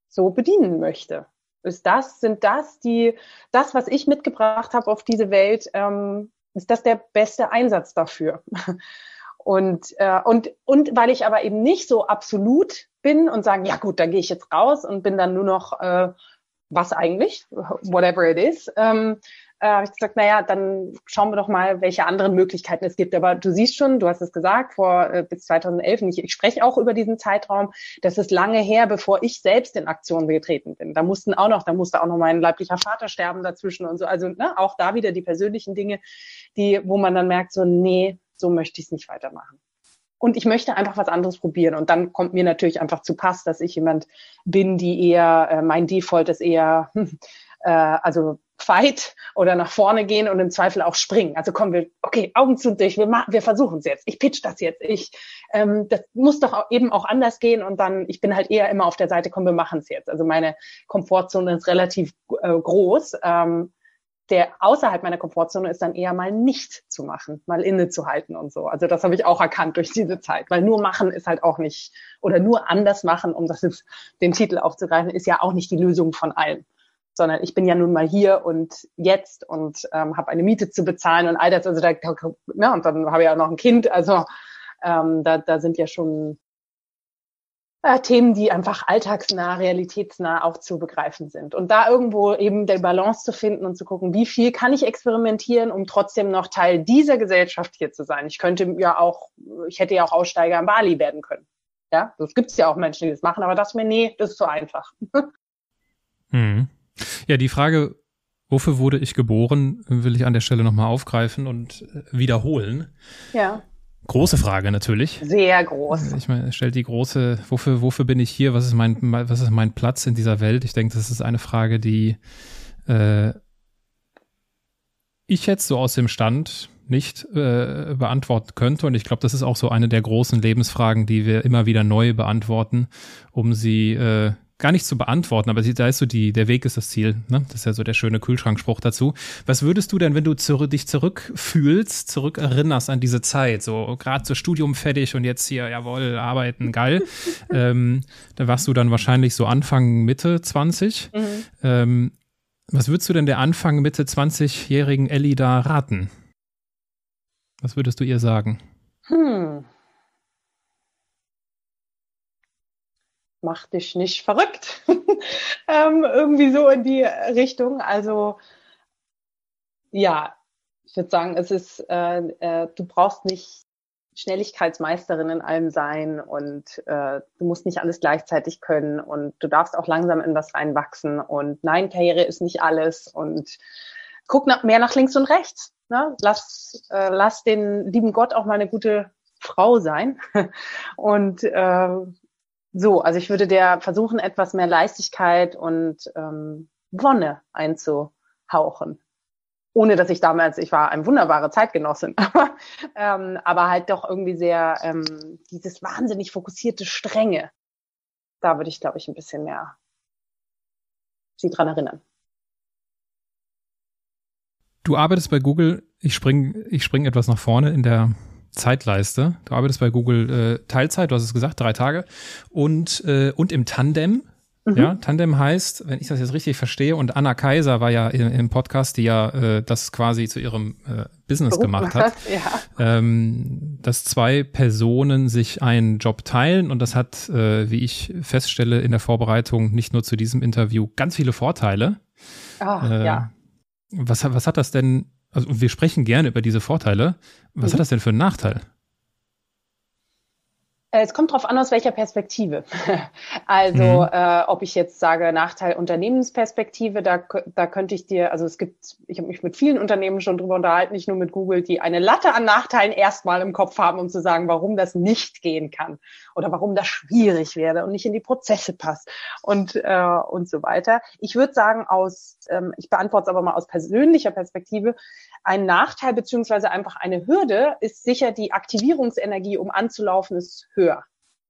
A: so bedienen möchte. Ist das, sind das die, das, was ich mitgebracht habe auf diese Welt, ähm, ist das der beste Einsatz dafür? Und, äh, und, und weil ich aber eben nicht so absolut bin und sagen, ja gut, dann gehe ich jetzt raus und bin dann nur noch, äh, was eigentlich, whatever it is, ähm, äh, habe ich gesagt, naja, dann schauen wir doch mal, welche anderen Möglichkeiten es gibt. Aber du siehst schon, du hast es gesagt, vor äh, bis 2011, und ich, ich spreche auch über diesen Zeitraum, das ist lange her, bevor ich selbst in Aktion getreten bin. Da mussten auch noch, da musste auch noch mein leiblicher Vater sterben dazwischen und so. Also ne, auch da wieder die persönlichen Dinge, die, wo man dann merkt, so, nee, so möchte ich es nicht weitermachen. Und ich möchte einfach was anderes probieren. Und dann kommt mir natürlich einfach zu Pass, dass ich jemand bin, die eher, äh, mein Default ist eher, äh, also Fight oder nach vorne gehen und im Zweifel auch springen. Also kommen wir, okay, Augen zu dich, wir, machen, wir versuchen es jetzt. Ich pitch das jetzt. Ich, ähm, das muss doch eben auch anders gehen und dann, ich bin halt eher immer auf der Seite, komm, wir machen es jetzt. Also meine Komfortzone ist relativ äh, groß. Ähm, der außerhalb meiner Komfortzone ist dann eher mal nicht zu machen, mal innezuhalten und so. Also das habe ich auch erkannt durch diese Zeit, weil nur machen ist halt auch nicht oder nur anders machen, um das jetzt den Titel aufzugreifen, ist ja auch nicht die Lösung von allem sondern ich bin ja nun mal hier und jetzt und ähm, habe eine Miete zu bezahlen und all das. Also da, ne, und dann habe ich auch noch ein Kind. Also ähm, da, da sind ja schon äh, Themen, die einfach alltagsnah, realitätsnah auch zu begreifen sind. Und da irgendwo eben der Balance zu finden und zu gucken, wie viel kann ich experimentieren, um trotzdem noch Teil dieser Gesellschaft hier zu sein. Ich könnte ja auch, ich hätte ja auch Aussteiger in Bali werden können. Ja, das gibt es ja auch Menschen, die das machen, aber das mir, nee, das ist zu einfach.
C: Hm. Ja, die Frage, wofür wurde ich geboren, will ich an der Stelle nochmal aufgreifen und äh, wiederholen.
A: Ja.
C: Große Frage natürlich.
A: Sehr groß.
C: Ich meine, stellt die große, wofür, wofür bin ich hier? Was ist mein, was ist mein Platz in dieser Welt? Ich denke, das ist eine Frage, die äh, ich jetzt so aus dem Stand nicht äh, beantworten könnte. Und ich glaube, das ist auch so eine der großen Lebensfragen, die wir immer wieder neu beantworten, um sie äh, gar nicht zu beantworten, aber da ist so die, der Weg ist das Ziel. Ne? Das ist ja so der schöne Kühlschrankspruch dazu. Was würdest du denn, wenn du zu, dich zurückfühlst, zurückerinnerst an diese Zeit, so gerade so Studium fertig und jetzt hier, jawohl, arbeiten, geil. ähm, da warst du dann wahrscheinlich so Anfang, Mitte 20. Mhm. Ähm, was würdest du denn der Anfang, Mitte 20-jährigen Ellie da raten? Was würdest du ihr sagen? Hm.
A: Mach dich nicht verrückt. ähm, irgendwie so in die Richtung. Also ja, ich würde sagen, es ist, äh, äh, du brauchst nicht Schnelligkeitsmeisterin in allem sein und äh, du musst nicht alles gleichzeitig können und du darfst auch langsam in das reinwachsen und nein, Karriere ist nicht alles und guck nach, mehr nach links und rechts. Ne? Lass, äh, lass den lieben Gott auch mal eine gute Frau sein und äh, so, also ich würde der versuchen, etwas mehr Leichtigkeit und ähm, Wonne einzuhauchen. Ohne dass ich damals, ich war eine wunderbare Zeitgenossin, aber, ähm, aber halt doch irgendwie sehr ähm, dieses wahnsinnig fokussierte Strenge. Da würde ich, glaube ich, ein bisschen mehr sie dran erinnern.
C: Du arbeitest bei Google, ich spring, ich spring etwas nach vorne in der Zeitleiste. Du arbeitest bei Google äh, Teilzeit, du hast es gesagt, drei Tage. Und, äh, und im Tandem. Mhm. Ja, Tandem heißt, wenn ich das jetzt richtig verstehe, und Anna Kaiser war ja im, im Podcast, die ja äh, das quasi zu ihrem äh, Business oh, gemacht hat, ja. ähm, dass zwei Personen sich einen Job teilen und das hat, äh, wie ich feststelle in der Vorbereitung, nicht nur zu diesem Interview ganz viele Vorteile.
A: Ah, äh, ja.
C: Was, was hat das denn also wir sprechen gerne über diese Vorteile. Was mhm. hat das denn für einen Nachteil?
A: Äh, es kommt darauf an, aus welcher Perspektive. also, mhm. äh, ob ich jetzt sage Nachteil Unternehmensperspektive, da, da könnte ich dir, also es gibt, ich habe mich mit vielen Unternehmen schon drüber unterhalten, nicht nur mit Google, die eine Latte an Nachteilen erstmal im Kopf haben, um zu sagen, warum das nicht gehen kann oder warum das schwierig wäre und nicht in die Prozesse passt und äh, und so weiter. Ich würde sagen, aus, ähm, ich beantworte es aber mal aus persönlicher Perspektive, ein Nachteil beziehungsweise einfach eine Hürde ist sicher die Aktivierungsenergie, um anzulaufen, ist höher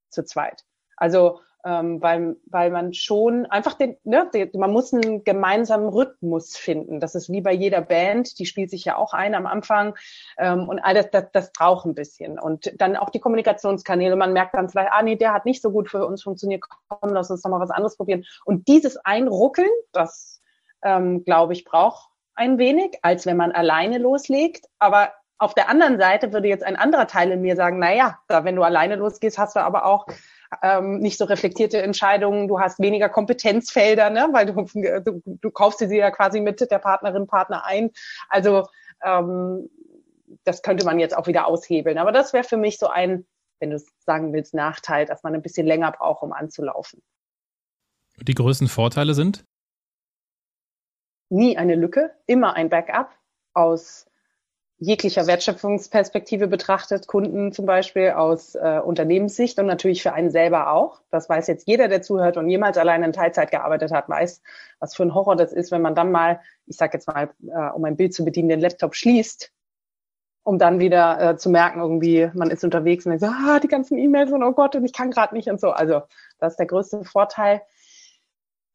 A: zu zweit. Also ähm, weil, weil man schon einfach den, ne, den, man muss einen gemeinsamen Rhythmus finden. Das ist wie bei jeder Band, die spielt sich ja auch ein am Anfang ähm, und all das, das, das braucht ein bisschen. Und dann auch die Kommunikationskanäle, man merkt dann vielleicht, ah nee, der hat nicht so gut für uns funktioniert, komm, lass uns doch mal was anderes probieren. Und dieses Einruckeln, das ähm, glaube ich, braucht ein wenig, als wenn man alleine loslegt. Aber auf der anderen Seite würde jetzt ein anderer Teil in mir sagen, na ja, wenn du alleine losgehst, hast du aber auch ähm, nicht so reflektierte Entscheidungen, du hast weniger Kompetenzfelder, ne? weil du, du, du kaufst sie ja quasi mit der Partnerin, Partner ein. Also ähm, das könnte man jetzt auch wieder aushebeln. Aber das wäre für mich so ein, wenn du es sagen willst, Nachteil, dass man ein bisschen länger braucht, um anzulaufen.
C: Die größten Vorteile sind?
A: Nie eine Lücke, immer ein Backup aus jeglicher Wertschöpfungsperspektive betrachtet, Kunden zum Beispiel aus äh, Unternehmenssicht und natürlich für einen selber auch. Das weiß jetzt jeder, der zuhört und jemals alleine in Teilzeit gearbeitet hat, weiß, was für ein Horror das ist, wenn man dann mal, ich sage jetzt mal, äh, um ein Bild zu bedienen, den Laptop schließt, um dann wieder äh, zu merken, irgendwie, man ist unterwegs und denkt so, ah, die ganzen E-Mails und oh Gott, und ich kann gerade nicht und so. Also das ist der größte Vorteil.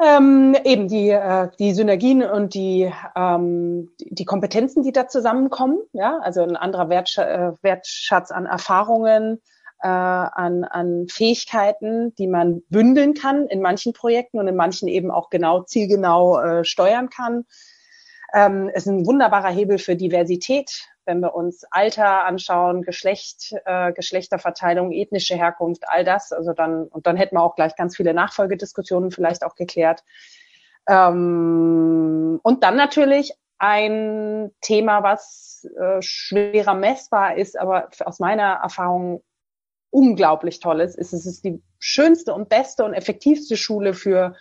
A: Ähm, eben die, äh, die Synergien und die, ähm, die Kompetenzen, die da zusammenkommen, ja, also ein anderer Wertsch äh, Wertschatz an Erfahrungen, äh, an, an Fähigkeiten, die man bündeln kann in manchen Projekten und in manchen eben auch genau zielgenau äh, steuern kann. Ähm, ist ein wunderbarer Hebel für Diversität, wenn wir uns Alter anschauen, Geschlecht, äh, Geschlechterverteilung, ethnische Herkunft, all das. Also dann, und dann hätten wir auch gleich ganz viele Nachfolgediskussionen vielleicht auch geklärt. Ähm, und dann natürlich ein Thema, was äh, schwerer messbar ist, aber aus meiner Erfahrung unglaublich toll ist, ist, es ist die schönste und beste und effektivste Schule für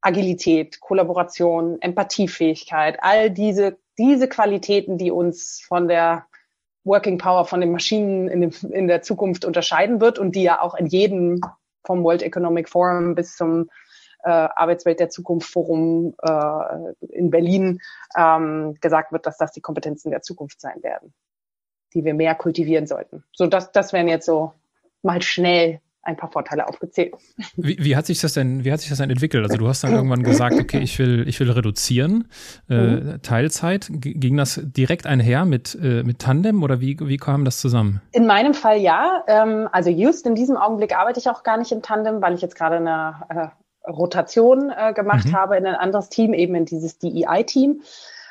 A: Agilität, Kollaboration, Empathiefähigkeit, all diese diese Qualitäten, die uns von der Working Power, von den Maschinen in, dem, in der Zukunft unterscheiden wird und die ja auch in jedem vom World Economic Forum bis zum äh, Arbeitswelt der Zukunft Forum äh, in Berlin ähm, gesagt wird, dass das die Kompetenzen der Zukunft sein werden, die wir mehr kultivieren sollten. So, das, das wären jetzt so mal schnell ein paar Vorteile aufgezählt.
C: Wie, wie, hat sich das denn, wie hat sich das denn entwickelt? Also du hast dann irgendwann gesagt, okay, ich will, ich will reduzieren, äh, mhm. Teilzeit. G ging das direkt einher mit, äh, mit Tandem oder wie, wie kam das zusammen?
A: In meinem Fall ja. Ähm, also just in diesem Augenblick arbeite ich auch gar nicht im Tandem, weil ich jetzt gerade eine äh, Rotation äh, gemacht mhm. habe in ein anderes Team, eben in dieses DEI-Team.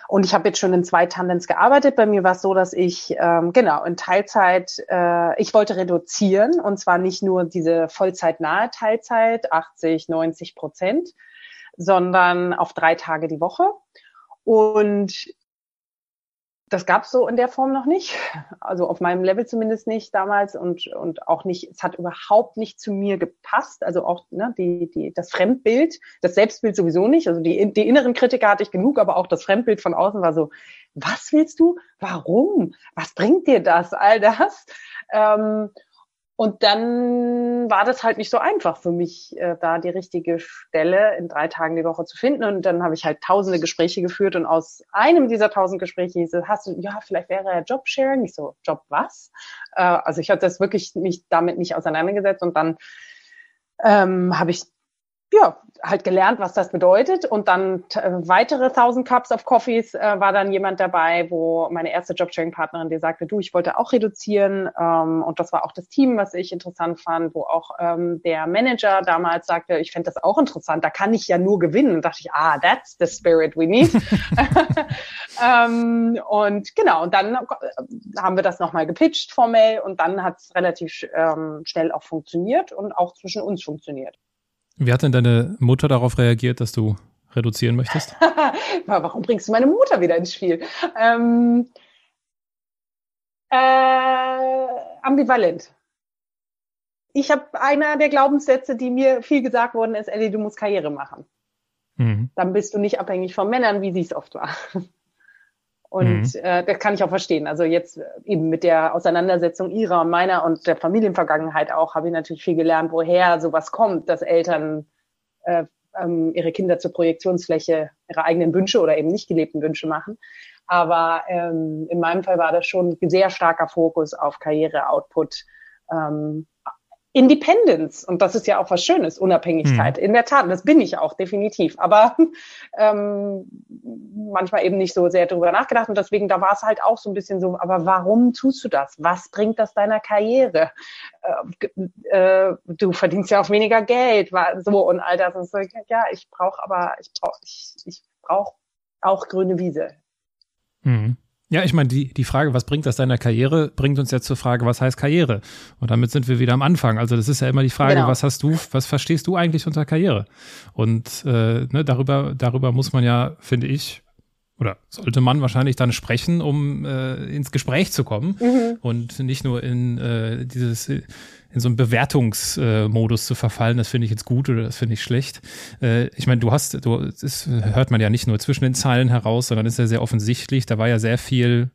A: Und ich habe jetzt schon in zwei Tandems gearbeitet. Bei mir war es so, dass ich ähm, genau in Teilzeit, äh, ich wollte reduzieren und zwar nicht nur diese vollzeitnahe Teilzeit, 80, 90 Prozent, sondern auf drei Tage die Woche. Und das gab es so in der Form noch nicht. Also auf meinem Level zumindest nicht damals und, und auch nicht, es hat überhaupt nicht zu mir gepasst. Also auch ne, die, die, das Fremdbild, das Selbstbild sowieso nicht. Also die, die inneren Kritiker hatte ich genug, aber auch das Fremdbild von außen war so, was willst du? Warum? Was bringt dir das? All das. Ähm, und dann war das halt nicht so einfach für mich, äh, da die richtige Stelle in drei Tagen die Woche zu finden. Und dann habe ich halt tausende Gespräche geführt und aus einem dieser tausend Gespräche hieß es, hast du, ja, vielleicht wäre ja Jobsharing. Ich so, Job was? Äh, also ich habe das wirklich mich damit nicht auseinandergesetzt und dann ähm, habe ich ja, halt gelernt, was das bedeutet. Und dann äh, weitere 1000 Cups of Coffees äh, war dann jemand dabei, wo meine erste Jobsharing-Partnerin, die sagte, du, ich wollte auch reduzieren. Ähm, und das war auch das Team, was ich interessant fand, wo auch ähm, der Manager damals sagte, ich fände das auch interessant, da kann ich ja nur gewinnen. Und dachte ich, ah, that's the spirit we need. ähm, und genau, und dann äh, haben wir das nochmal gepitcht formell und dann hat es relativ ähm, schnell auch funktioniert und auch zwischen uns funktioniert.
C: Wie hat denn deine Mutter darauf reagiert, dass du reduzieren möchtest?
A: Warum bringst du meine Mutter wieder ins Spiel? Ähm, äh, ambivalent. Ich habe einer der Glaubenssätze, die mir viel gesagt worden ist, Ellie, du musst Karriere machen. Mhm. Dann bist du nicht abhängig von Männern, wie sie es oft war. Und mhm. äh, das kann ich auch verstehen. Also jetzt eben mit der Auseinandersetzung ihrer und meiner und der Familienvergangenheit auch, habe ich natürlich viel gelernt, woher sowas kommt, dass Eltern äh, ähm, ihre Kinder zur Projektionsfläche ihrer eigenen Wünsche oder eben nicht gelebten Wünsche machen. Aber ähm, in meinem Fall war das schon ein sehr starker Fokus auf Karriere, Output, ähm, Independence. Und das ist ja auch was Schönes, Unabhängigkeit. Mhm. In der Tat, das bin ich auch, definitiv. Aber ähm, manchmal eben nicht so sehr darüber nachgedacht. Und deswegen, da war es halt auch so ein bisschen so, aber warum tust du das? Was bringt das deiner Karriere? Äh, äh, du verdienst ja auch weniger Geld, so und all das. Und so, ja, ich brauche aber, ich brauche ich, ich brauch auch grüne Wiese.
C: Mhm. Ja, ich meine, die, die Frage, was bringt das deiner Karriere, bringt uns jetzt zur Frage, was heißt Karriere? Und damit sind wir wieder am Anfang. Also das ist ja immer die Frage, genau. was hast du, was verstehst du eigentlich unter Karriere? Und äh, ne, darüber, darüber muss man ja, finde ich, oder sollte man wahrscheinlich dann sprechen, um äh, ins Gespräch zu kommen mhm. und nicht nur in äh, dieses in so einen Bewertungsmodus zu verfallen, das finde ich jetzt gut oder das finde ich schlecht. Äh, ich meine, du hast, du, das hört man ja nicht nur zwischen den Zeilen heraus, sondern ist ja sehr offensichtlich, da war ja sehr viel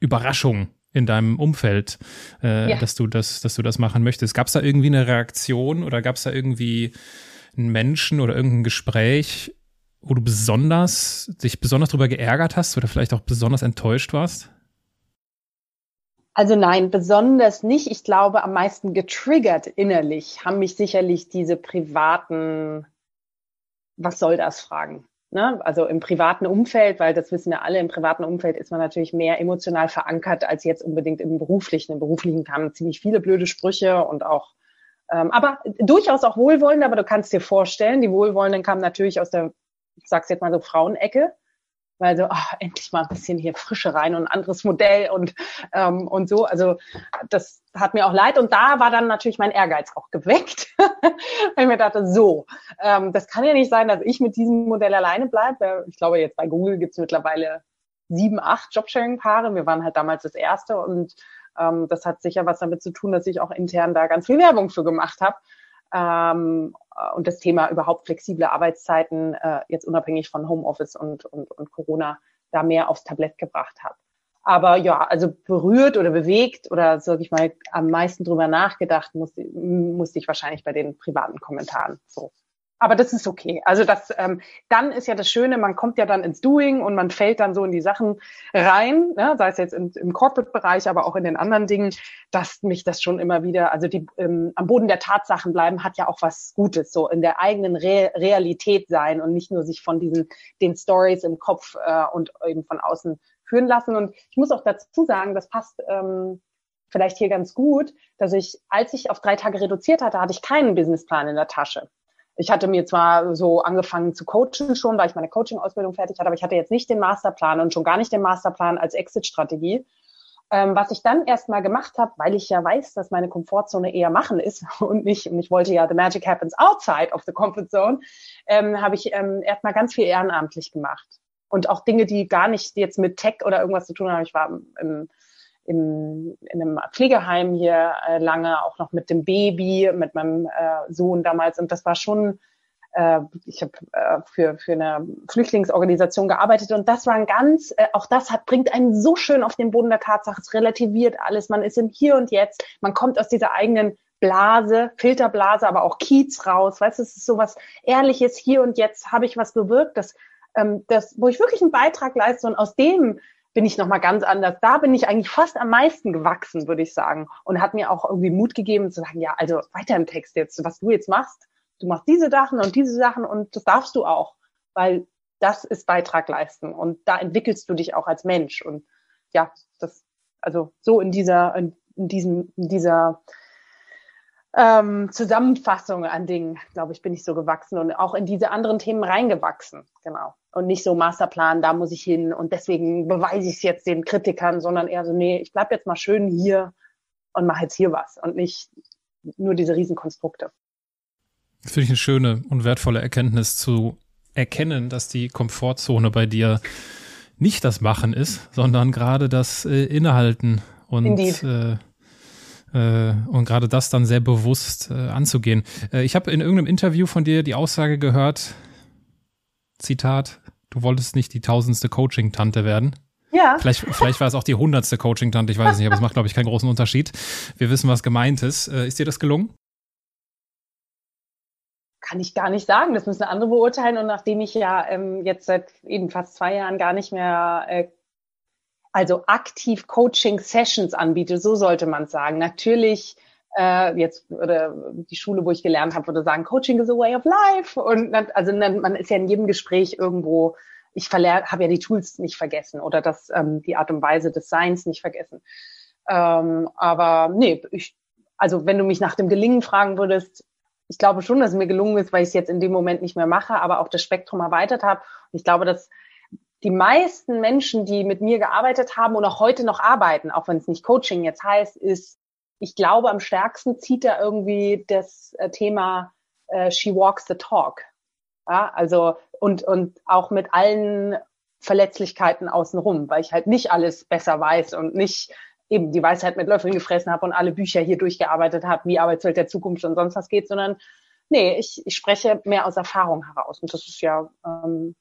C: Überraschung in deinem Umfeld, äh, ja. dass du das, dass du das machen möchtest. Gab es da irgendwie eine Reaktion oder gab es da irgendwie einen Menschen oder irgendein Gespräch, wo du besonders, dich besonders darüber geärgert hast oder vielleicht auch besonders enttäuscht warst?
A: Also nein, besonders nicht. Ich glaube, am meisten getriggert innerlich haben mich sicherlich diese privaten, was soll das Fragen? Ne? Also im privaten Umfeld, weil das wissen wir alle, im privaten Umfeld ist man natürlich mehr emotional verankert als jetzt unbedingt im beruflichen. Im beruflichen kamen ziemlich viele blöde Sprüche und auch, ähm, aber durchaus auch wohlwollende, aber du kannst dir vorstellen, die Wohlwollenden kamen natürlich aus der ich sag's jetzt mal so Frauenecke, weil so ach, endlich mal ein bisschen hier Frische rein und ein anderes Modell und ähm, und so. Also das hat mir auch leid und da war dann natürlich mein Ehrgeiz auch geweckt, weil ich mir dachte, so, ähm, das kann ja nicht sein, dass ich mit diesem Modell alleine bleibe. Ich glaube, jetzt bei Google gibt's mittlerweile sieben, acht Jobsharing-Paare. Wir waren halt damals das erste und ähm, das hat sicher was damit zu tun, dass ich auch intern da ganz viel Werbung für gemacht habe. Ähm, äh, und das Thema überhaupt flexible Arbeitszeiten äh, jetzt unabhängig von Homeoffice und, und, und Corona da mehr aufs Tablett gebracht habe. Aber ja, also berührt oder bewegt oder sag ich mal am meisten drüber nachgedacht musste, musste ich wahrscheinlich bei den privaten Kommentaren so aber das ist okay. Also das, ähm, dann ist ja das Schöne, man kommt ja dann ins Doing und man fällt dann so in die Sachen rein, ne? sei es jetzt im, im Corporate-Bereich, aber auch in den anderen Dingen, dass mich das schon immer wieder, also die ähm, am Boden der Tatsachen bleiben, hat ja auch was Gutes, so in der eigenen Re Realität sein und nicht nur sich von diesen den Stories im Kopf äh, und eben von außen führen lassen. Und ich muss auch dazu sagen, das passt ähm, vielleicht hier ganz gut, dass ich, als ich auf drei Tage reduziert hatte, hatte ich keinen Businessplan in der Tasche ich hatte mir zwar so angefangen zu coachen schon, weil ich meine Coaching-Ausbildung fertig hatte, aber ich hatte jetzt nicht den Masterplan und schon gar nicht den Masterplan als Exit-Strategie. Ähm, was ich dann erstmal gemacht habe, weil ich ja weiß, dass meine Komfortzone eher machen ist und nicht, und ich wollte ja, the magic happens outside of the comfort zone, ähm, habe ich ähm, erstmal ganz viel ehrenamtlich gemacht. Und auch Dinge, die gar nicht jetzt mit Tech oder irgendwas zu tun haben. Ich war im im, in einem Pflegeheim hier äh, lange, auch noch mit dem Baby, mit meinem äh, Sohn damals. Und das war schon, äh, ich habe äh, für, für eine Flüchtlingsorganisation gearbeitet und das war ein ganz, äh, auch das hat, bringt einen so schön auf den Boden der Tatsache. Es relativiert alles. Man ist im Hier und Jetzt. Man kommt aus dieser eigenen Blase, Filterblase, aber auch Kiez raus. Weißt du, es ist so was Ehrliches. Hier und jetzt habe ich was bewirkt, das, ähm, das, wo ich wirklich einen Beitrag leiste und aus dem bin ich nochmal ganz anders. Da bin ich eigentlich fast am meisten gewachsen, würde ich sagen. Und hat mir auch irgendwie Mut gegeben zu sagen, ja, also weiter im Text jetzt, was du jetzt machst. Du machst diese Sachen und diese Sachen und das darfst du auch, weil das ist Beitrag leisten und da entwickelst du dich auch als Mensch. Und ja, das, also so in dieser, in, in diesem, in dieser ähm, Zusammenfassung an Dingen, glaube ich, bin ich so gewachsen und auch in diese anderen Themen reingewachsen, genau. Und nicht so Masterplan, da muss ich hin und deswegen beweise ich es jetzt den Kritikern, sondern eher so, nee, ich bleib jetzt mal schön hier und mache jetzt hier was und nicht nur diese Riesenkonstrukte.
C: Finde ich eine schöne und wertvolle Erkenntnis zu erkennen, dass die Komfortzone bei dir nicht das Machen ist, sondern gerade das äh, Innehalten und äh, äh, und gerade das dann sehr bewusst äh, anzugehen. Äh, ich habe in irgendeinem Interview von dir die Aussage gehört, Zitat, du wolltest nicht die tausendste Coaching-Tante werden.
A: Ja.
C: Vielleicht, vielleicht war es auch die hundertste Coaching-Tante, ich weiß es nicht, aber es macht, glaube ich, keinen großen Unterschied. Wir wissen, was gemeint ist. Äh, ist dir das gelungen?
A: Kann ich gar nicht sagen. Das müssen andere beurteilen. Und nachdem ich ja ähm, jetzt seit eben fast zwei Jahren gar nicht mehr äh, also aktiv Coaching-Sessions anbiete, so sollte man sagen. Natürlich Äh, jetzt oder die Schule, wo ich gelernt habe, würde sagen, Coaching is a way of life. Und also man ist ja in jedem Gespräch irgendwo, ich habe ja die Tools nicht vergessen oder das, ähm, die Art und Weise des Seins nicht vergessen. Ähm, aber nee, ich, also wenn du mich nach dem Gelingen fragen würdest, ich glaube schon, dass es mir gelungen ist, weil ich es jetzt in dem Moment nicht mehr mache, aber auch das Spektrum erweitert habe. Ich glaube, dass die meisten Menschen, die mit mir gearbeitet haben und auch heute noch arbeiten, auch wenn es nicht Coaching jetzt heißt, ist, ich glaube, am stärksten zieht da irgendwie das äh, Thema äh, She Walks the Talk. Ja, also und, und auch mit allen Verletzlichkeiten außenrum, weil ich halt nicht alles besser weiß und nicht eben die Weisheit mit Löffeln gefressen habe und alle Bücher hier durchgearbeitet habe, wie Arbeitswelt der Zukunft und sonst was geht, sondern nee, ich, ich spreche mehr aus Erfahrung heraus. Und das ist ja ähm,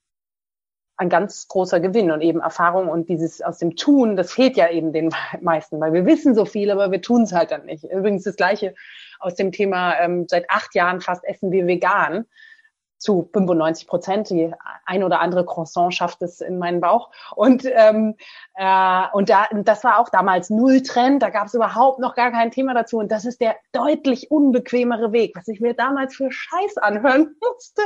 A: ein ganz großer Gewinn und eben Erfahrung und dieses aus dem Tun, das fehlt ja eben den meisten, weil wir wissen so viel, aber wir tun es halt dann nicht. Übrigens das Gleiche aus dem Thema, ähm, seit acht Jahren fast essen wir vegan zu 95 Prozent. Die ein oder andere Croissant schafft es in meinen Bauch. Und, ähm, äh, und da, das war auch damals Null-Trend. Da gab es überhaupt noch gar kein Thema dazu. Und das ist der deutlich unbequemere Weg, was ich mir damals für Scheiß anhören musste.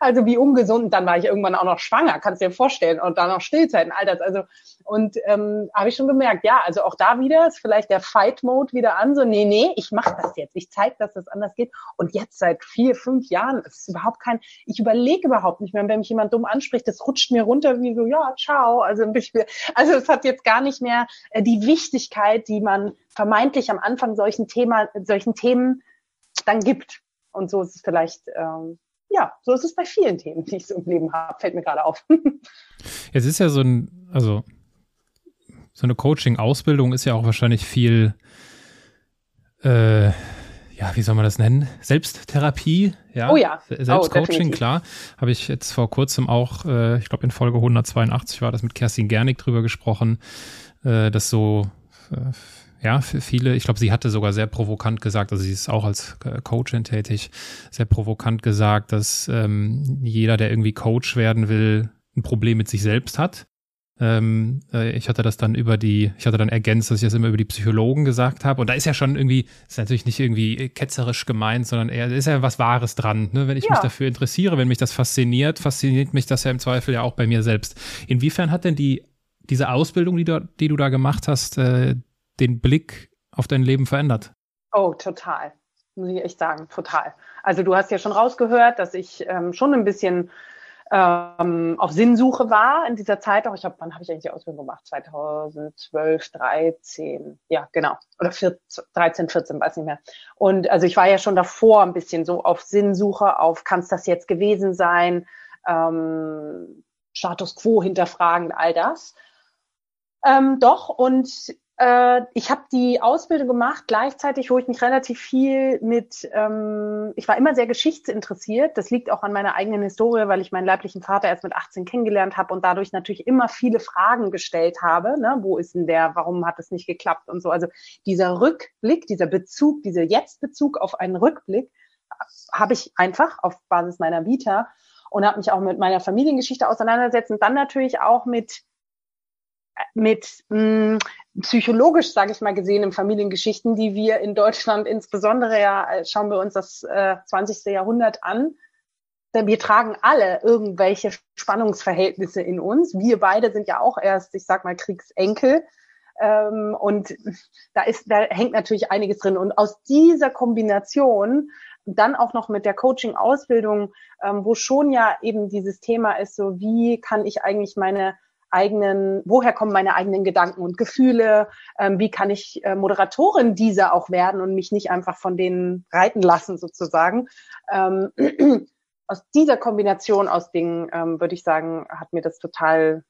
A: Also wie ungesund. Dann war ich irgendwann auch noch schwanger, kannst dir vorstellen. Und dann noch Stillzeiten, all das. Also, und ähm, habe ich schon gemerkt, ja, also auch da wieder ist vielleicht der Fight-Mode wieder an. So, nee, nee, ich mache das jetzt. Ich zeige, dass das anders geht. Und jetzt seit vier, fünf Jahren ist es überhaupt kein ich überlege überhaupt nicht mehr, wenn mich jemand dumm anspricht, das rutscht mir runter wie so, ja, ciao. Also, also es hat jetzt gar nicht mehr äh, die Wichtigkeit, die man vermeintlich am Anfang solchen Thema, solchen Themen dann gibt. Und so ist es vielleicht, ähm, ja, so ist es bei vielen Themen, die ich so im Leben habe, fällt mir gerade auf.
C: Jetzt ist ja so ein, also so eine Coaching-Ausbildung ist ja auch wahrscheinlich viel äh, ja, wie soll man das nennen? Selbsttherapie, ja.
A: Oh ja.
C: Selbstcoaching, oh, klar. Habe ich jetzt vor kurzem auch, äh, ich glaube in Folge 182 war das mit Kerstin Gernig drüber gesprochen, äh, dass so, äh, ja, für viele, ich glaube, sie hatte sogar sehr provokant gesagt, also sie ist auch als äh, Coachin tätig, sehr provokant gesagt, dass ähm, jeder, der irgendwie Coach werden will, ein Problem mit sich selbst hat ähm, äh, ich hatte das dann über die, ich hatte dann ergänzt, dass ich das immer über die Psychologen gesagt habe. Und da ist ja schon irgendwie, ist natürlich nicht irgendwie ketzerisch gemeint, sondern eher, ist ja was Wahres dran. Ne? Wenn ich ja. mich dafür interessiere, wenn mich das fasziniert, fasziniert mich das ja im Zweifel ja auch bei mir selbst. Inwiefern hat denn die, diese Ausbildung, die du, die du da gemacht hast, äh, den Blick auf dein Leben verändert?
A: Oh, total. Muss ich echt sagen, total. Also du hast ja schon rausgehört, dass ich ähm, schon ein bisschen ähm, auf Sinnsuche war in dieser Zeit auch. Ich habe, wann habe ich eigentlich die Ausbildung gemacht? 2012, 13, ja genau, oder 14, 13, 14, weiß nicht mehr. Und also ich war ja schon davor ein bisschen so auf Sinnsuche, auf kann es das jetzt gewesen sein, ähm, Status Quo hinterfragen, all das. Ähm, doch und ich habe die Ausbildung gemacht, gleichzeitig, wo ich mich relativ viel mit, ähm, ich war immer sehr geschichtsinteressiert. Das liegt auch an meiner eigenen Historie, weil ich meinen leiblichen Vater erst mit 18 kennengelernt habe und dadurch natürlich immer viele Fragen gestellt habe. Ne? Wo ist denn der? Warum hat es nicht geklappt und so. Also dieser Rückblick, dieser Bezug, dieser Jetzt-Bezug auf einen Rückblick habe ich einfach auf Basis meiner Vita und habe mich auch mit meiner Familiengeschichte auseinandergesetzt und dann natürlich auch mit mit mh, mm, psychologisch, sage ich mal, gesehen in Familiengeschichten, die wir in Deutschland insbesondere ja, äh, schauen wir uns das äh, 20. Jahrhundert an, wir tragen alle irgendwelche Spannungsverhältnisse in uns. Wir beide sind ja auch erst, ich sag mal, Kriegsenkel. Ähm, und da ist, da hängt natürlich einiges drin. Und aus dieser Kombination dann auch noch mit der Coaching-Ausbildung, ähm, wo schon ja eben dieses Thema ist, so wie kann ich eigentlich meine eigenen, woher kommen meine eigenen Gedanken und Gefühle, ähm, wie kann ich äh, Moderatorin dieser auch werden und mich nicht einfach von denen reiten lassen sozusagen. Ähm, aus dieser Kombination aus Dingen, ähm, würde ich sagen, hat mir das total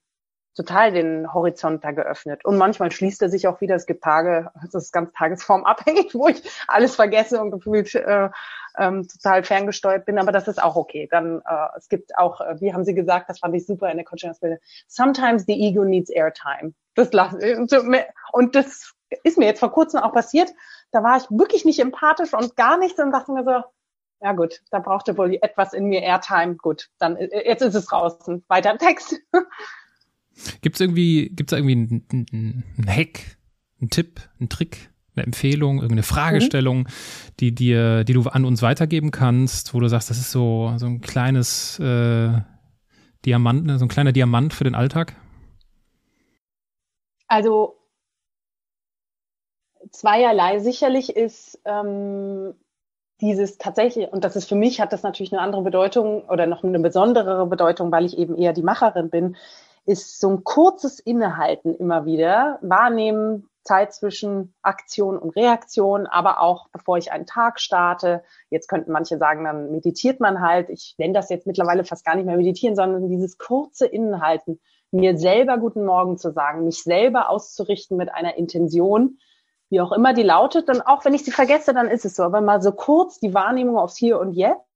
A: total den Horizont da geöffnet. Und manchmal schließt er sich auch wieder. Es gibt Tage, das ist ganz tagesformabhängig, wo ich alles vergesse und gefühlt äh, ähm, total ferngesteuert bin. Aber das ist auch okay. Dann äh, es gibt auch, äh, wie haben Sie gesagt, das fand ich super in der Coaching-Ausbildung. Sometimes the ego needs airtime. Das und das ist mir jetzt vor kurzem auch passiert. Da war ich wirklich nicht empathisch und gar nichts und dachte mir so, ja gut, da brauchte wohl etwas in mir Airtime. Gut, dann äh, jetzt ist es draußen. Weiter Text.
C: Gibt es irgendwie, gibt's irgendwie einen, einen Hack, einen Tipp, einen Trick, eine Empfehlung, irgendeine Fragestellung, mhm. die dir, die du an uns weitergeben kannst, wo du sagst, das ist so, so ein kleines äh, Diamant, so ein kleiner Diamant für den Alltag?
A: Also zweierlei. Sicherlich ist ähm, dieses tatsächlich, und das ist für mich, hat das natürlich eine andere Bedeutung oder noch eine besondere Bedeutung, weil ich eben eher die Macherin bin, ist so ein kurzes Innehalten immer wieder, wahrnehmen, Zeit zwischen Aktion und Reaktion, aber auch bevor ich einen Tag starte. Jetzt könnten manche sagen, dann meditiert man halt. Ich nenne das jetzt mittlerweile fast gar nicht mehr meditieren, sondern dieses kurze Innehalten, mir selber guten Morgen zu sagen, mich selber auszurichten mit einer Intention, wie auch immer die lautet. Und auch wenn ich sie vergesse, dann ist es so. Aber mal so kurz die Wahrnehmung aufs Hier und Jetzt,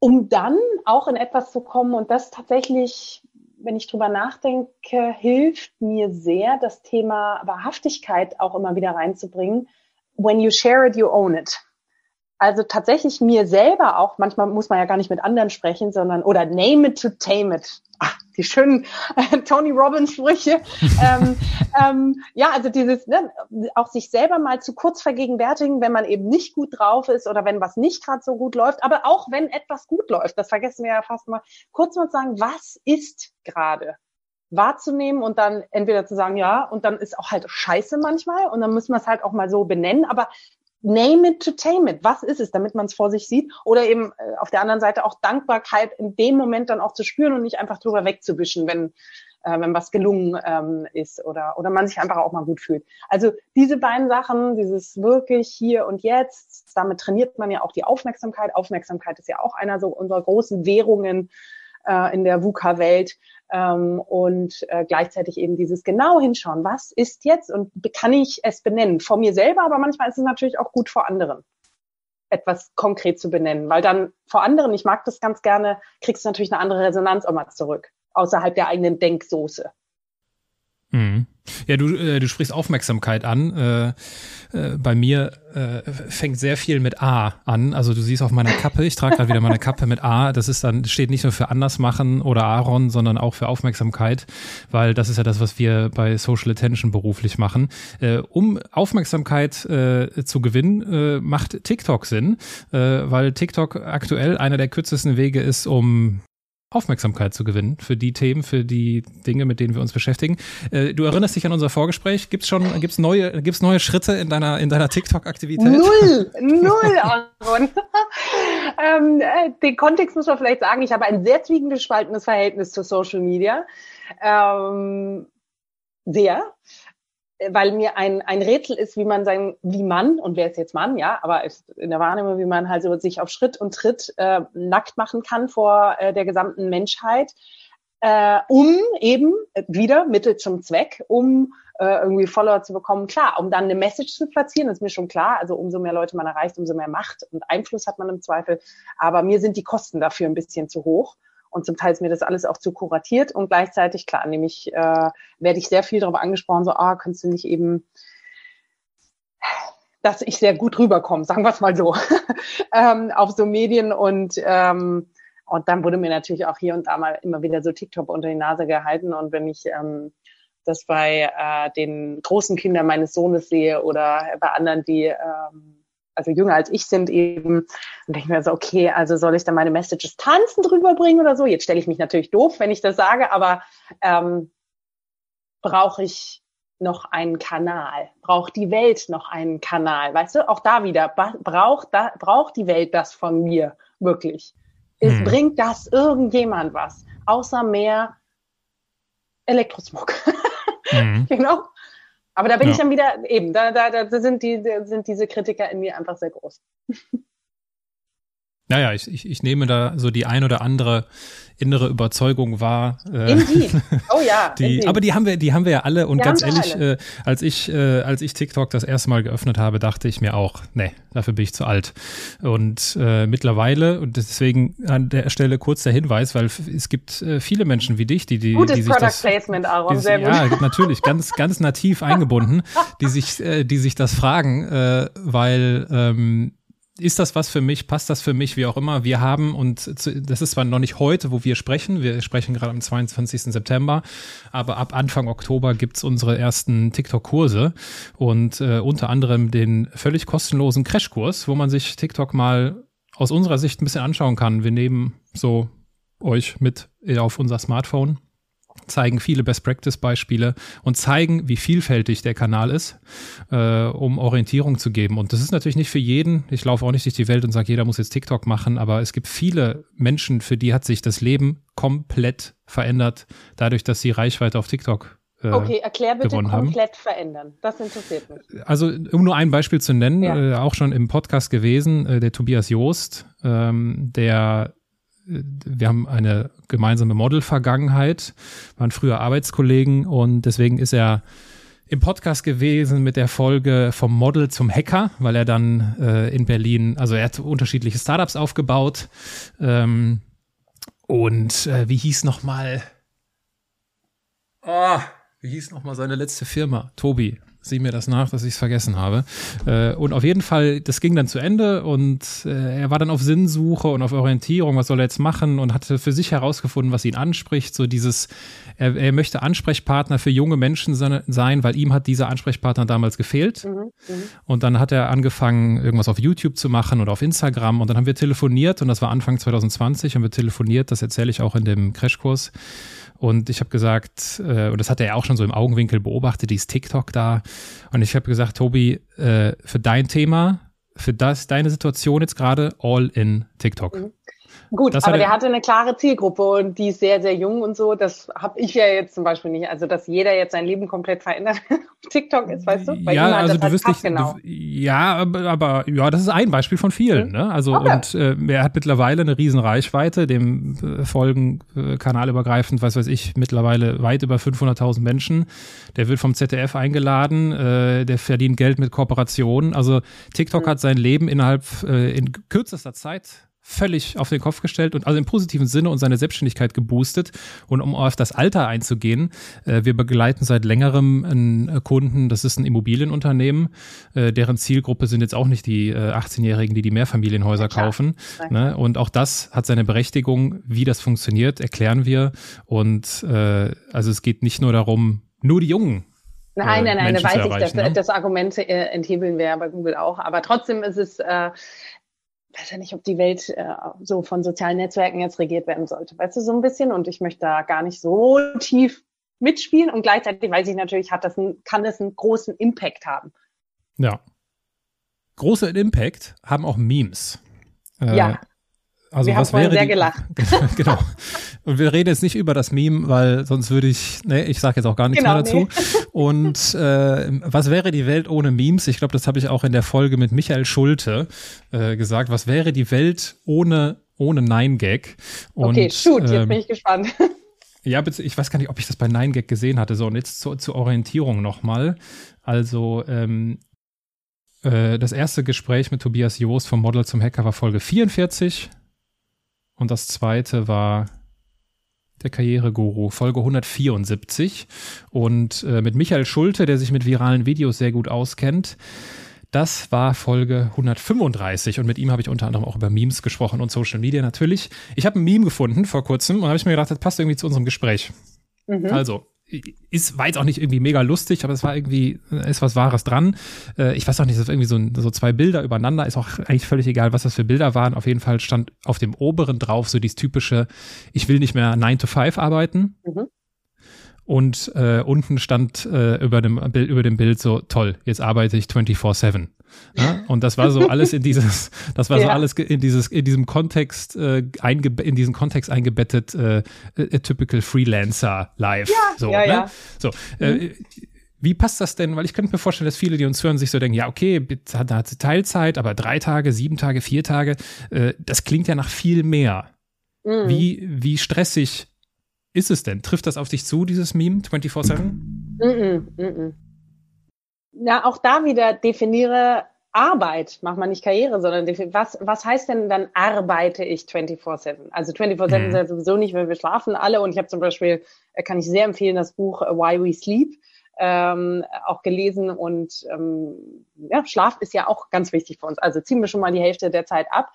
A: um dann auch in etwas zu kommen und das tatsächlich, wenn ich drüber nachdenke, hilft mir sehr, das Thema Wahrhaftigkeit auch immer wieder reinzubringen. When you share it, you own it. Also tatsächlich mir selber auch, manchmal muss man ja gar nicht mit anderen sprechen, sondern, oder name it to tame it. Ach, die schönen äh, Tony Robbins Sprüche. ähm, ähm, ja, also dieses, ne, auch sich selber mal zu kurz vergegenwärtigen, wenn man eben nicht gut drauf ist oder wenn was nicht gerade so gut läuft, aber auch wenn etwas gut läuft, das vergessen wir ja fast mal, kurz mal sagen, was ist gerade? wahrzunehmen und dann entweder zu sagen, ja, und dann ist auch halt scheiße manchmal und dann müssen wir es halt auch mal so benennen, aber name it to tame it. Was ist es, damit man es vor sich sieht? Oder eben äh, auf der anderen Seite auch Dankbarkeit in dem Moment dann auch zu spüren und nicht einfach drüber wegzuwischen, wenn äh, wenn was gelungen ähm, ist oder oder man sich einfach auch mal gut fühlt. Also diese beiden Sachen, dieses wirklich hier und jetzt, damit trainiert man ja auch die Aufmerksamkeit. Aufmerksamkeit ist ja auch einer so unserer großen Währungen äh, in der VUCA-Welt ähm, und äh, gleichzeitig eben dieses genau hinschauen, was ist jetzt und kann ich es benennen? Vor mir selber, aber manchmal ist es natürlich auch gut vor anderen etwas konkret zu benennen, weil dann vor anderen, ich mag das ganz gerne, kriegst du natürlich eine andere Resonanz auch mal zurück, außerhalb der eigenen Denksoße.
C: Mhm. Ja, du, äh, du sprichst Aufmerksamkeit an. Äh, äh, bei mir äh, fängt sehr viel mit A an. Also du siehst auf meiner Kappe, ich trage gerade wieder meine Kappe mit A. Das ist dann, steht nicht nur für Andersmachen oder Aaron, sondern auch für Aufmerksamkeit, weil das ist ja das, was wir bei Social Attention beruflich machen. Äh, um Aufmerksamkeit äh, zu gewinnen, macht TikTok Sinn, weil TikTok aktuell einer der kürzesten Wege ist, um Aufmerksamkeit zu gewinnen für die Themen, für die Dinge, mit denen wir uns beschäftigen. Äh, du erinnerst dich an unser Vorgespräch? Gibt's schon, gibt's neue, gibt's neue Schritte in deiner, in deiner TikTok-Aktivität?
A: Null, null, Aaron. ähm, äh, den Kontext muss man vielleicht sagen. Ich habe ein sehr zwiegengespaltenes Verhältnis zu Social Media. Ähm, sehr weil mir ein, ein Rätsel ist, wie man sein, wie man, und wer ist jetzt Mann, ja, aber in der Wahrnehmung, wie man halt so sich auf Schritt und Tritt äh, nackt machen kann vor äh, der gesamten Menschheit, äh, um eben wieder Mittel zum Zweck, um äh, irgendwie Follower zu bekommen. Klar, um dann eine Message zu platzieren, ist mir schon klar. Also umso mehr Leute man erreicht, umso mehr Macht und Einfluss hat man im Zweifel. Aber mir sind die Kosten dafür ein bisschen zu hoch. Und zum Teil ist mir das alles auch zu kuratiert und gleichzeitig, klar, nämlich äh, werde ich sehr viel darauf angesprochen, so, ah, kannst du nicht eben, dass ich sehr gut rüberkomme, sagen wir es mal so, ähm, auf so Medien und ähm, und dann wurde mir natürlich auch hier und da mal immer wieder so TikTok unter die Nase gehalten. Und wenn ich ähm, das bei äh, den großen Kindern meines Sohnes sehe oder bei anderen, die ähm, also jünger als ich sind eben, und denke mir so, okay, also soll ich dann meine Messages tanzen drüber bringen oder so? Jetzt stelle ich mich natürlich doof, wenn ich das sage, aber ähm, brauche ich noch einen Kanal? Braucht die Welt noch einen Kanal? Weißt du, auch da wieder, braucht, da, braucht die Welt das von mir wirklich? Es hm. bringt das irgendjemand was, außer mehr Elektrosmog. Mhm. genau. Aber da bin ja. ich dann wieder eben, da, da, da sind, die, da sind diese Kritiker in mir einfach sehr groß.
C: Naja, ich, ich, ich nehme da so die ein oder andere innere Überzeugung wahr.
A: Äh, indeed. Oh ja.
C: Die, indeed. aber die haben wir, die haben wir ja alle. Und die ganz ehrlich, äh, als ich, äh, als ich TikTok das erste Mal geöffnet habe, dachte ich mir auch, nee, dafür bin ich zu alt. Und äh, mittlerweile, und deswegen an der Stelle kurz der Hinweis, weil es gibt äh, viele Menschen wie dich, die, die,
A: Gutes
C: die sich
A: Product
C: das,
A: Placement, Aaron,
C: die,
A: sehr
C: gut. Ja, natürlich, ganz, ganz nativ eingebunden, die sich, äh, die sich das fragen, äh, weil ähm, ist das was für mich, passt das für mich, wie auch immer. Wir haben, und das ist zwar noch nicht heute, wo wir sprechen, wir sprechen gerade am 22. September, aber ab Anfang Oktober gibt's unsere ersten TikTok-Kurse und äh, unter anderem den völlig kostenlosen Crashkurs, wo man sich TikTok mal aus unserer Sicht ein bisschen anschauen kann. Wir nehmen so euch mit auf unser Smartphone zeigen viele Best-Practice-Beispiele und zeigen, wie vielfältig der Kanal ist, äh, um Orientierung zu geben. Und das ist natürlich nicht für jeden. Ich laufe auch nicht durch die Welt und sage, jeder muss jetzt TikTok machen, aber es gibt viele Menschen, für die hat sich das Leben komplett verändert, dadurch, dass sie Reichweite auf TikTok
A: äh, Okay, erklär bitte komplett haben. verändern. Das interessiert mich.
C: Also, um nur ein Beispiel zu nennen, ja. äh, auch schon im Podcast gewesen, äh, der Tobias Joost, ähm, der wir haben eine gemeinsame Model-Vergangenheit, waren früher Arbeitskollegen und deswegen ist er im Podcast gewesen mit der Folge vom Model zum Hacker, weil er dann äh, in Berlin, also er hat unterschiedliche Startups aufgebaut. Ähm, und äh, wie hieß nochmal? Oh, wie hieß nochmal seine letzte Firma? Tobi sieh mir das nach, dass ich es vergessen habe. Äh, und auf jeden Fall, das ging dann zu Ende und äh, er war dann auf Sinnsuche und auf Orientierung, was soll er jetzt machen und hatte für sich herausgefunden, was ihn anspricht. So dieses, er, er möchte Ansprechpartner für junge Menschen sein, weil ihm hat dieser Ansprechpartner damals gefehlt. Mhm, mh. Und dann hat er angefangen, irgendwas auf YouTube zu machen oder auf Instagram und dann haben wir telefoniert und das war Anfang 2020 und wir telefoniert, das erzähle ich auch in dem Crashkurs. Und ich habe gesagt, äh, und das hat er auch schon so im Augenwinkel beobachtet, dieses TikTok da. Und ich habe gesagt, Tobi, äh, für dein Thema, für das, deine Situation jetzt gerade, all in TikTok. Mhm.
A: Gut, das aber der hatte eine klare Zielgruppe und die ist sehr, sehr jung und so. Das habe ich ja jetzt zum Beispiel nicht. Also, dass jeder jetzt sein Leben komplett verändert auf TikTok ist, weißt du?
C: Bei ja, also du wirst nicht, genau. Du, ja, aber, aber, ja, das ist ein Beispiel von vielen. Mhm. Ne? Also okay. und äh, er hat mittlerweile eine riesen Reichweite, dem äh, folgen äh, kanalübergreifend, was weiß ich, mittlerweile weit über 500.000 Menschen. Der wird vom ZDF eingeladen, äh, der verdient Geld mit Kooperationen. Also TikTok mhm. hat sein Leben innerhalb äh, in kürzester Zeit völlig auf den Kopf gestellt und also im positiven Sinne und seine Selbstständigkeit geboostet. Und um auf das Alter einzugehen, äh, wir begleiten seit längerem einen äh, Kunden, das ist ein Immobilienunternehmen, äh, deren Zielgruppe sind jetzt auch nicht die äh, 18-Jährigen, die die Mehrfamilienhäuser ja, kaufen. Ne? Und auch das hat seine Berechtigung, wie das funktioniert, erklären wir. Und äh, also es geht nicht nur darum, nur die Jungen
A: Nein, nein, nein, da weiß ich, das, ne? das Argument äh, enthebeln wir ja bei Google auch. Aber trotzdem ist es, äh, weiß ja nicht, ob die Welt äh, so von sozialen Netzwerken jetzt regiert werden sollte. Weißt du, so ein bisschen. Und ich möchte da gar nicht so tief mitspielen. Und gleichzeitig weiß ich natürlich, hat das ein, kann das einen großen Impact haben.
C: Ja. Großer Impact haben auch Memes.
A: Äh, ja.
C: Also
A: wir
C: was haben
A: wäre sehr
C: die,
A: gelacht.
C: genau. Und wir reden jetzt nicht über das Meme, weil sonst würde ich, ne, ich sage jetzt auch gar nichts genau, mehr dazu. Nee. Und äh, was wäre die Welt ohne Memes? Ich glaube, das habe ich auch in der Folge mit Michael Schulte äh, gesagt. Was wäre die Welt ohne ohne Nine Gag?
A: Und, okay, shoot, jetzt ähm, bin ich gespannt.
C: Ja, ich weiß gar nicht, ob ich das bei Nine Gag gesehen hatte. So, und jetzt zur, zur Orientierung nochmal. Also, ähm, äh, das erste Gespräch mit Tobias Joost vom Model zum Hacker war Folge 44. Und das zweite war der Karriereguru, Folge 174. Und äh, mit Michael Schulte, der sich mit viralen Videos sehr gut auskennt. Das war Folge 135 und mit ihm habe ich unter anderem auch über Memes gesprochen und Social Media natürlich. Ich habe ein Meme gefunden vor kurzem und habe ich mir gedacht, das passt irgendwie zu unserem Gespräch. Mhm. Also, ist, war jetzt auch nicht irgendwie mega lustig, aber es war irgendwie, ist was Wahres dran. Äh, ich weiß auch nicht, das ist irgendwie so, so zwei Bilder übereinander, ist auch eigentlich völlig egal, was das für Bilder waren. Auf jeden Fall stand auf dem oberen drauf so dieses typische, ich will nicht mehr 9 to 5 arbeiten. Mhm. Und äh, unten stand äh, über, dem, über dem Bild so, toll, jetzt arbeite ich 24-7. Ja? Und das war so alles in dieses, das war ja. so alles in dieses, in diesem Kontext, äh, einge, in diesen Kontext eingebettet, äh, a typical Freelancer live. Ja, so, ja, ne? ja. So, äh, mhm. äh, wie passt das denn? Weil ich könnte mir vorstellen, dass viele, die uns hören, sich so denken, ja, okay, da hat sie Teilzeit, aber drei Tage, sieben Tage, vier Tage, äh, das klingt ja nach viel mehr. Mhm. Wie, wie stressig ist es denn? Trifft das auf dich zu, dieses Meme 24-7? Mhm, mhm,
A: mhm. Ja, auch da wieder definiere Arbeit, mach mal nicht Karriere, sondern was, was heißt denn dann arbeite ich 24-7? Also 24-7 mhm. ist ja sowieso nicht, weil wir schlafen alle und ich habe zum Beispiel, äh, kann ich sehr empfehlen, das Buch Why We Sleep ähm, auch gelesen und ähm, ja, Schlaf ist ja auch ganz wichtig für uns. Also ziehen wir schon mal die Hälfte der Zeit ab.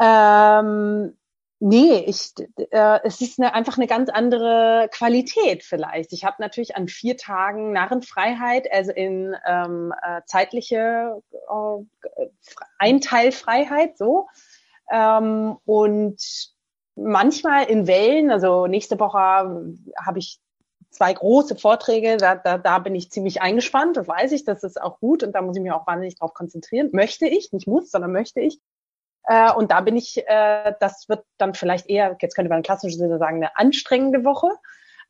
A: Ähm, Nee, ich, äh, es ist eine, einfach eine ganz andere Qualität vielleicht. Ich habe natürlich an vier Tagen Narrenfreiheit, also in ähm, äh, zeitliche äh, Einteilfreiheit so. Ähm, und manchmal in Wellen, also nächste Woche habe ich zwei große Vorträge, da, da, da bin ich ziemlich eingespannt, das weiß ich, das ist auch gut und da muss ich mich auch wahnsinnig drauf konzentrieren. Möchte ich, nicht muss, sondern möchte ich. Äh, und da bin ich, äh, das wird dann vielleicht eher, jetzt könnte man klassisch sagen, eine anstrengende Woche.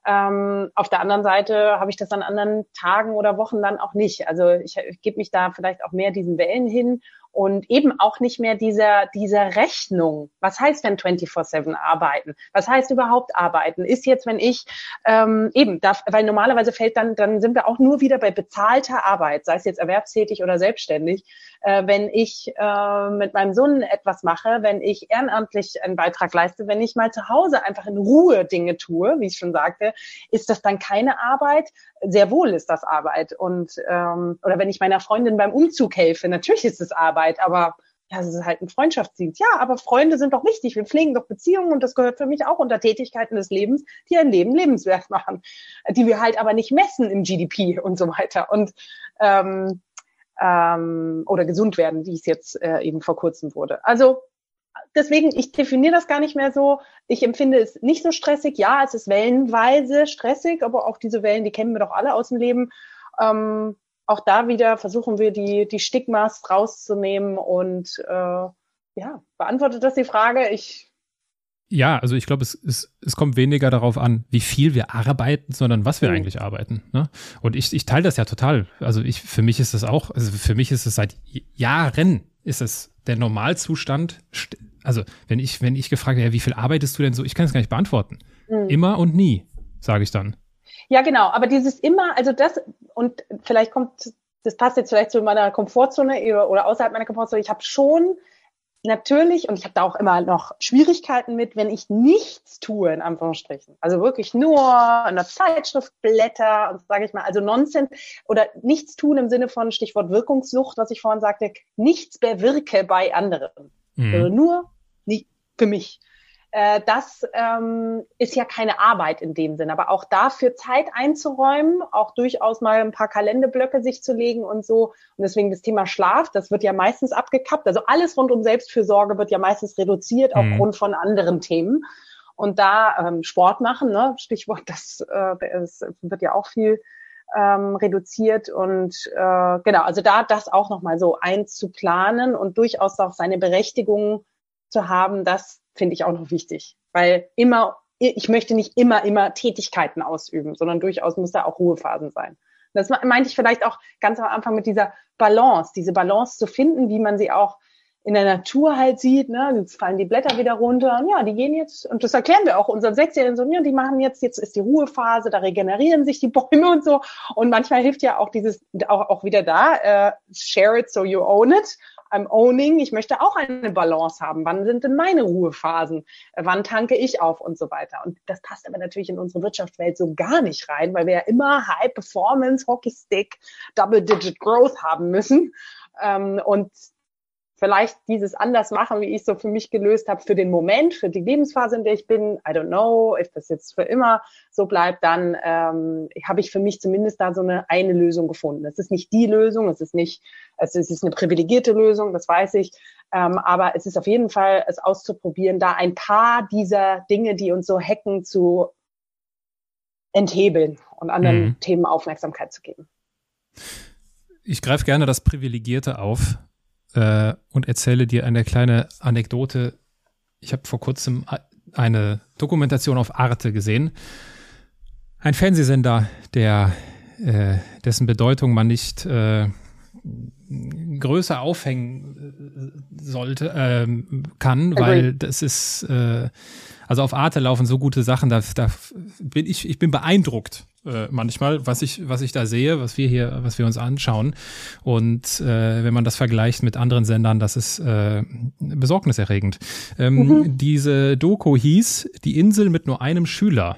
A: Ähm, auf der anderen Seite habe ich das an anderen Tagen oder Wochen dann auch nicht. Also ich, ich gebe mich da vielleicht auch mehr diesen Wellen hin und eben auch nicht mehr dieser, dieser Rechnung. Was heißt denn 24-7 arbeiten? Was heißt überhaupt arbeiten? Ist jetzt, wenn ich ähm, eben, darf, weil normalerweise fällt dann, dann sind wir auch nur wieder bei bezahlter Arbeit, sei es jetzt erwerbstätig oder selbstständig äh, wenn ich äh, mit meinem Sohn etwas mache, wenn ich ehrenamtlich einen Beitrag leiste, wenn ich mal zu Hause einfach in Ruhe Dinge tue, wie ich schon sagte, ist das dann keine Arbeit? Sehr wohl ist das Arbeit. Und ähm, oder wenn ich meiner Freundin beim Umzug helfe, natürlich ist es Arbeit, aber ja, es ist halt ein Freundschaftsdienst. Ja, aber Freunde sind doch wichtig. Wir pflegen doch Beziehungen und das gehört für mich auch unter Tätigkeiten des Lebens, die ein Leben lebenswert machen, die wir halt aber nicht messen im GDP und so weiter. Und ähm, ähm, oder gesund werden, wie es jetzt äh, eben vor kurzem wurde. Also deswegen, ich definiere das gar nicht mehr so. Ich empfinde es nicht so stressig. Ja, es ist wellenweise stressig, aber auch diese Wellen, die kennen wir doch alle aus dem Leben. Ähm, auch da wieder versuchen wir die, die Stigmas rauszunehmen und äh, ja, beantwortet das die Frage? Ich
C: ja, also ich glaube, es, es, es kommt weniger darauf an, wie viel wir arbeiten, sondern was wir mhm. eigentlich arbeiten. Ne? Und ich, ich teile das ja total. Also ich, für mich ist das auch, also für mich ist es seit Jahren, ist es der Normalzustand. Also wenn ich, wenn ich gefragt werde, ja, wie viel arbeitest du denn so, ich kann es gar nicht beantworten. Mhm. Immer und nie, sage ich dann.
A: Ja, genau. Aber dieses immer, also das, und vielleicht kommt, das passt jetzt vielleicht zu meiner Komfortzone oder außerhalb meiner Komfortzone. Ich habe schon natürlich, und ich habe da auch immer noch Schwierigkeiten mit, wenn ich nichts tue, in Anführungsstrichen. Also wirklich nur in der Zeitschrift blätter und sage ich mal, also Nonsens oder nichts tun im Sinne von Stichwort Wirkungssucht, was ich vorhin sagte, nichts bewirke bei anderen. Mhm. Also nur nicht für mich äh, das ähm, ist ja keine Arbeit in dem Sinn. Aber auch dafür Zeit einzuräumen, auch durchaus mal ein paar Kalenderblöcke sich zu legen und so. Und deswegen das Thema Schlaf, das wird ja meistens abgekappt. Also alles rund um Selbstfürsorge wird ja meistens reduziert mhm. aufgrund von anderen Themen. Und da ähm, Sport machen, ne? Stichwort, das, äh, das wird ja auch viel ähm, reduziert und äh, genau, also da das auch nochmal so einzuplanen und durchaus auch seine Berechtigung zu haben, das finde ich auch noch wichtig, weil immer, ich möchte nicht immer, immer Tätigkeiten ausüben, sondern durchaus muss da auch Ruhephasen sein. Das meinte ich vielleicht auch ganz am Anfang mit dieser Balance, diese Balance zu finden, wie man sie auch in der Natur halt sieht, ne, jetzt fallen die Blätter wieder runter und ja, die gehen jetzt, und das erklären wir auch unseren Sechsjährigen so, ja, die machen jetzt, jetzt ist die Ruhephase, da regenerieren sich die Bäume und so. Und manchmal hilft ja auch dieses, auch, auch wieder da, äh, share it so you own it. I'm owning, ich möchte auch eine Balance haben. Wann sind denn meine Ruhephasen? Wann tanke ich auf und so weiter? Und das passt aber natürlich in unsere Wirtschaftswelt so gar nicht rein, weil wir ja immer High Performance, Hockey Stick, Double Digit Growth haben müssen. Ähm, und vielleicht dieses anders machen, wie ich es so für mich gelöst habe, für den Moment, für die Lebensphase, in der ich bin. I don't know, if das jetzt für immer so bleibt, dann ähm, habe ich für mich zumindest da so eine eine Lösung gefunden. Es ist nicht die Lösung, es ist nicht, es ist eine privilegierte Lösung, das weiß ich. Ähm, aber es ist auf jeden Fall, es auszuprobieren, da ein paar dieser Dinge, die uns so hacken, zu enthebeln und anderen mhm. Themen Aufmerksamkeit zu geben.
C: Ich greife gerne das Privilegierte auf äh, und erzähle dir eine kleine Anekdote. Ich habe vor kurzem eine Dokumentation auf Arte gesehen. Ein Fernsehsender, der äh, dessen Bedeutung man nicht äh, größer aufhängen äh, sollte, ähm, kann, weil das ist, äh, also auf Arte laufen so gute Sachen, da, da bin ich, ich bin beeindruckt äh, manchmal, was ich, was ich da sehe, was wir hier, was wir uns anschauen. Und äh, wenn man das vergleicht mit anderen Sendern, das ist äh, besorgniserregend. Ähm, mhm. Diese Doku hieß Die Insel mit nur einem Schüler.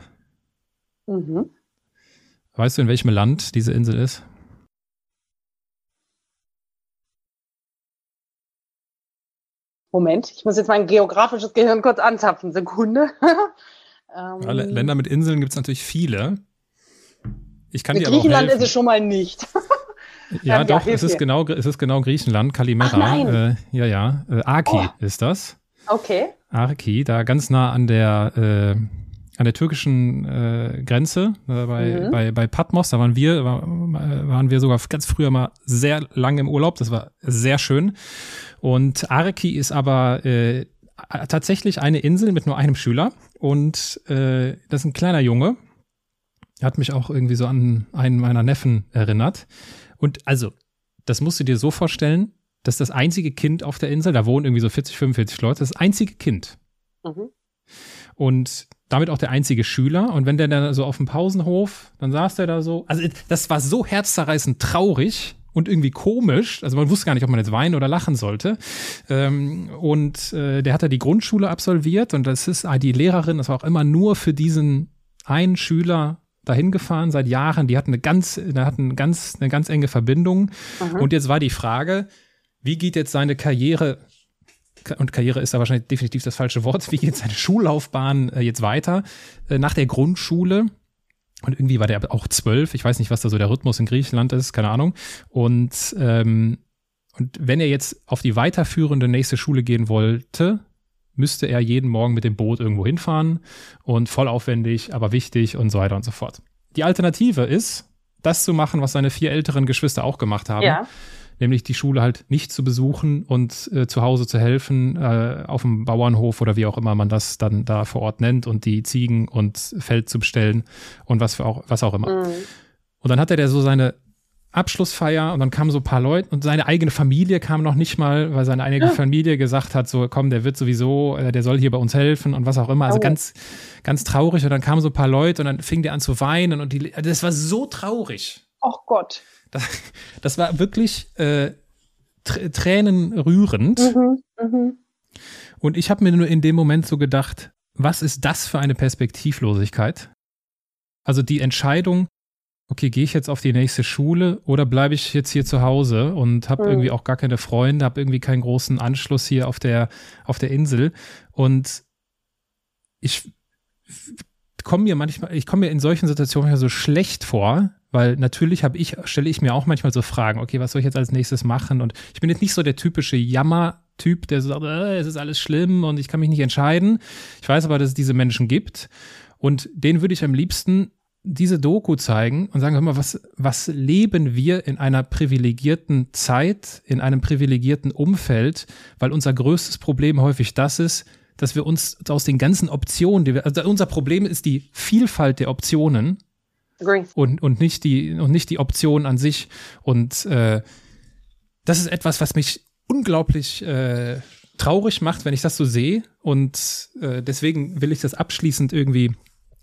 C: Mhm. Weißt du, in welchem Land diese Insel ist?
A: Moment, ich muss jetzt mein geografisches Gehirn kurz anzapfen. Sekunde.
C: ähm, ja, Länder mit Inseln gibt es natürlich viele. Ich kann dir aber
A: Griechenland ist es schon mal nicht.
C: ja, ja, doch, es ist, genau, es ist genau Griechenland, Kalimera. Äh, ja, ja. Äh, Aki oh. ist das.
A: Okay.
C: Aki, da ganz nah an der äh, an der türkischen äh, Grenze äh, bei, mhm. bei, bei Patmos. Da waren wir, war, waren wir sogar ganz früher mal sehr lange im Urlaub. Das war sehr schön. Und Arki ist aber äh, tatsächlich eine Insel mit nur einem Schüler. Und äh, das ist ein kleiner Junge. Hat mich auch irgendwie so an einen meiner Neffen erinnert. Und also, das musst du dir so vorstellen, dass das einzige Kind auf der Insel, da wohnen irgendwie so 40, 45 Leute, das einzige Kind. Mhm. Und damit auch der einzige Schüler. Und wenn der dann so auf dem Pausenhof, dann saß der da so. Also das war so herzzerreißend traurig und irgendwie komisch. Also man wusste gar nicht, ob man jetzt weinen oder lachen sollte. Ähm, und äh, der hat ja die Grundschule absolviert und das ist die Lehrerin, das war auch immer nur für diesen einen Schüler dahin gefahren seit Jahren. Die hatten eine ganz, hatten ganz, eine ganz enge Verbindung. Mhm. Und jetzt war die Frage, wie geht jetzt seine Karriere und Karriere ist da wahrscheinlich definitiv das falsche Wort, wie geht seine Schullaufbahn äh, jetzt weiter? Äh, nach der Grundschule und irgendwie war der auch zwölf. Ich weiß nicht, was da so der Rhythmus in Griechenland ist, keine Ahnung. Und, ähm, und wenn er jetzt auf die weiterführende nächste Schule gehen wollte, müsste er jeden Morgen mit dem Boot irgendwo hinfahren und voll aufwendig, aber wichtig und so weiter und so fort. Die Alternative ist, das zu machen, was seine vier älteren Geschwister auch gemacht haben. Ja nämlich die Schule halt nicht zu besuchen und äh, zu Hause zu helfen, äh, auf dem Bauernhof oder wie auch immer man das dann da vor Ort nennt und die Ziegen und Feld zu bestellen und was für auch, was auch immer. Mhm. Und dann hatte der so seine Abschlussfeier und dann kamen so ein paar Leute und seine eigene Familie kam noch nicht mal, weil seine eigene ja. Familie gesagt hat, so komm, der wird sowieso, äh, der soll hier bei uns helfen und was auch immer. Also oh. ganz, ganz traurig und dann kamen so ein paar Leute und dann fing der an zu weinen und die, das war so traurig.
A: Oh Gott.
C: Das, das war wirklich äh, tränenrührend. Mhm, mh. Und ich habe mir nur in dem Moment so gedacht, was ist das für eine Perspektivlosigkeit? Also die Entscheidung, okay, gehe ich jetzt auf die nächste Schule oder bleibe ich jetzt hier zu Hause und habe mhm. irgendwie auch gar keine Freunde, habe irgendwie keinen großen Anschluss hier auf der, auf der Insel. Und ich komme mir manchmal, ich komme mir in solchen Situationen so schlecht vor, weil natürlich habe ich, stelle ich mir auch manchmal so Fragen, okay, was soll ich jetzt als nächstes machen? Und ich bin jetzt nicht so der typische Jammer-Typ, der sagt, äh, es ist alles schlimm und ich kann mich nicht entscheiden. Ich weiß aber, dass es diese Menschen gibt. Und denen würde ich am liebsten diese Doku zeigen und sagen, hör mal, was, was leben wir in einer privilegierten Zeit, in einem privilegierten Umfeld, weil unser größtes Problem häufig das ist, dass wir uns aus den ganzen Optionen, die wir, also unser Problem ist die Vielfalt der Optionen Agree. Und, und, nicht die, und nicht die Option an sich. Und äh, das ist etwas, was mich unglaublich äh, traurig macht, wenn ich das so sehe. Und äh, deswegen will ich das abschließend irgendwie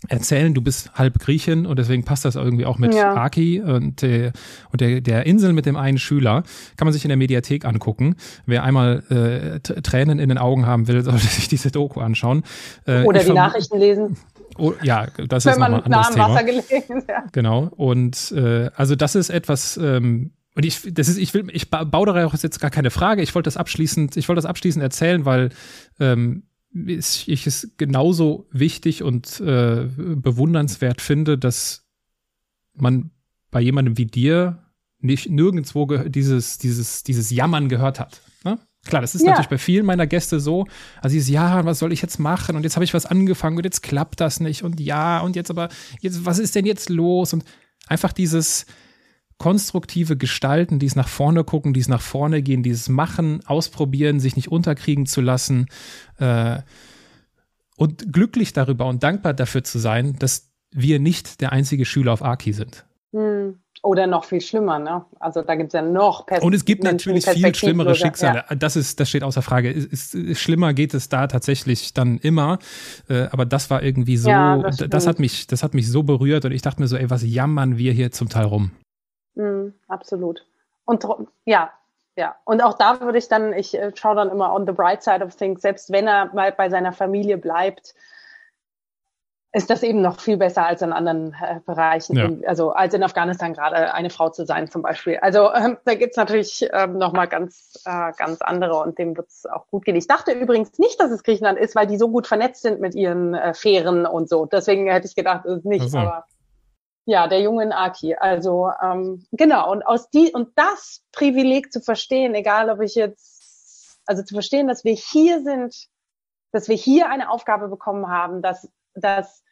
C: erzählen. Du bist halb Griechin und deswegen passt das irgendwie auch mit ja. Aki und, äh, und der, der Insel mit dem einen Schüler. Kann man sich in der Mediathek angucken. Wer einmal äh, Tränen in den Augen haben will, sollte sich diese Doku anschauen.
A: Äh, Oder die Nachrichten lesen.
C: Oh, ja, das Wenn ist nochmal ein anderes Thema. Wasser gelegen ja. Genau. Und äh, also das ist etwas, ähm, und ich, das ist, ich will, ich baue darauf jetzt gar keine Frage. Ich wollte das abschließend, ich wollte das abschließend erzählen, weil ähm, ich, ich es genauso wichtig und äh, bewundernswert finde, dass man bei jemandem wie dir nicht nirgendwo dieses, dieses, dieses Jammern gehört hat. Klar, das ist ja. natürlich bei vielen meiner Gäste so. Also dieses, ja, was soll ich jetzt machen? Und jetzt habe ich was angefangen und jetzt klappt das nicht. Und ja, und jetzt aber, jetzt, was ist denn jetzt los? Und einfach dieses konstruktive Gestalten, dieses nach vorne gucken, dieses nach vorne gehen, dieses Machen, ausprobieren, sich nicht unterkriegen zu lassen. Äh, und glücklich darüber und dankbar dafür zu sein, dass wir nicht der einzige Schüler auf Aki sind.
A: Hm. Oder noch viel schlimmer, ne? Also da gibt es ja noch
C: Pers Und es gibt natürlich viel schlimmere Schicksale. Ja. Das ist, das steht außer Frage. Ist, ist, schlimmer geht es da tatsächlich dann immer. Äh, aber das war irgendwie so, ja, das, das, hat mich, das hat mich so berührt und ich dachte mir so, ey, was jammern wir hier zum Teil rum?
A: Mm, absolut. Und ja, ja. Und auch da würde ich dann, ich äh, schaue dann immer on the bright side of things, selbst wenn er mal bei seiner Familie bleibt, ist das eben noch viel besser als in anderen äh, Bereichen, ja. in, also als in Afghanistan gerade eine Frau zu sein zum Beispiel. Also ähm, da gibt's natürlich ähm, nochmal ganz, äh, ganz andere und dem wird's auch gut gehen. Ich dachte übrigens nicht, dass es Griechenland ist, weil die so gut vernetzt sind mit ihren äh, Fähren und so. Deswegen hätte ich gedacht, es ist nicht. Also. Aber ja, der Junge in Aki. Also ähm, genau, und aus die und das Privileg zu verstehen, egal ob ich jetzt, also zu verstehen, dass wir hier sind, dass wir hier eine Aufgabe bekommen haben, dass dass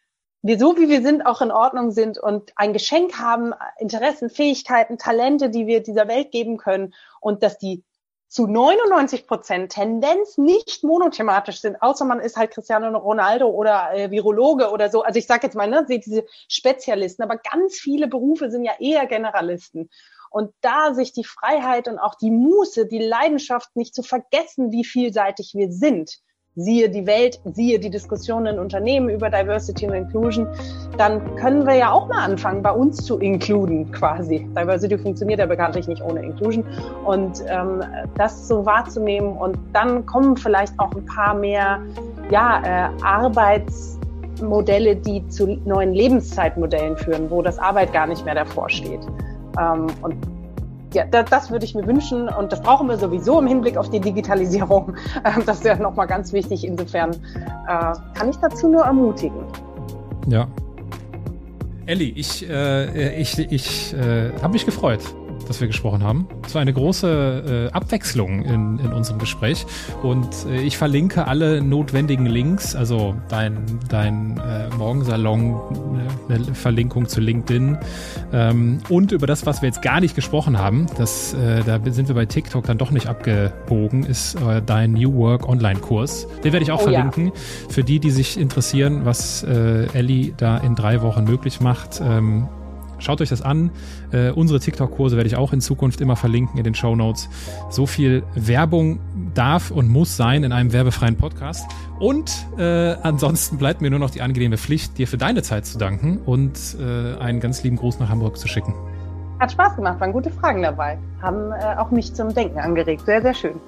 A: wir so wie wir sind auch in Ordnung sind und ein Geschenk haben, Interessen, Fähigkeiten, Talente, die wir dieser Welt geben können und dass die zu 99 Prozent Tendenz nicht monothematisch sind, außer man ist halt Cristiano Ronaldo oder äh, Virologe oder so. Also ich sage jetzt mal, ne, diese Spezialisten, aber ganz viele Berufe sind ja eher Generalisten. Und da sich die Freiheit und auch die Muße, die Leidenschaft nicht zu vergessen, wie vielseitig wir sind, siehe die Welt, siehe die Diskussionen in Unternehmen über Diversity und Inclusion, dann können wir ja auch mal anfangen, bei uns zu inkluden quasi. Diversity funktioniert ja bekanntlich nicht ohne Inclusion. Und ähm, das so wahrzunehmen und dann kommen vielleicht auch ein paar mehr ja, äh, Arbeitsmodelle, die zu neuen Lebenszeitmodellen führen, wo das Arbeit gar nicht mehr davor steht. Ähm, und ja, das, das würde ich mir wünschen und das brauchen wir sowieso im Hinblick auf die Digitalisierung. Ähm, das ist ja nochmal ganz wichtig. Insofern äh, kann ich dazu nur ermutigen.
C: Ja. Elli, ich, äh, ich, ich äh, habe mich gefreut dass wir gesprochen haben. Es war eine große äh, Abwechslung in, in unserem Gespräch und äh, ich verlinke alle notwendigen Links, also dein, dein äh, Morgensalon, äh, eine Verlinkung zu LinkedIn ähm, und über das, was wir jetzt gar nicht gesprochen haben, das, äh, da sind wir bei TikTok dann doch nicht abgebogen, ist äh, dein New Work Online-Kurs. Den werde ich auch oh, verlinken. Ja. Für die, die sich interessieren, was äh, Ellie da in drei Wochen möglich macht. Ähm, Schaut euch das an. Äh, unsere TikTok-Kurse werde ich auch in Zukunft immer verlinken in den Show Notes. So viel Werbung darf und muss sein in einem werbefreien Podcast. Und äh, ansonsten bleibt mir nur noch die angenehme Pflicht, dir für deine Zeit zu danken und äh, einen ganz lieben Gruß nach Hamburg zu schicken.
A: Hat Spaß gemacht, waren gute Fragen dabei. Haben äh, auch mich zum Denken angeregt. Sehr, sehr schön.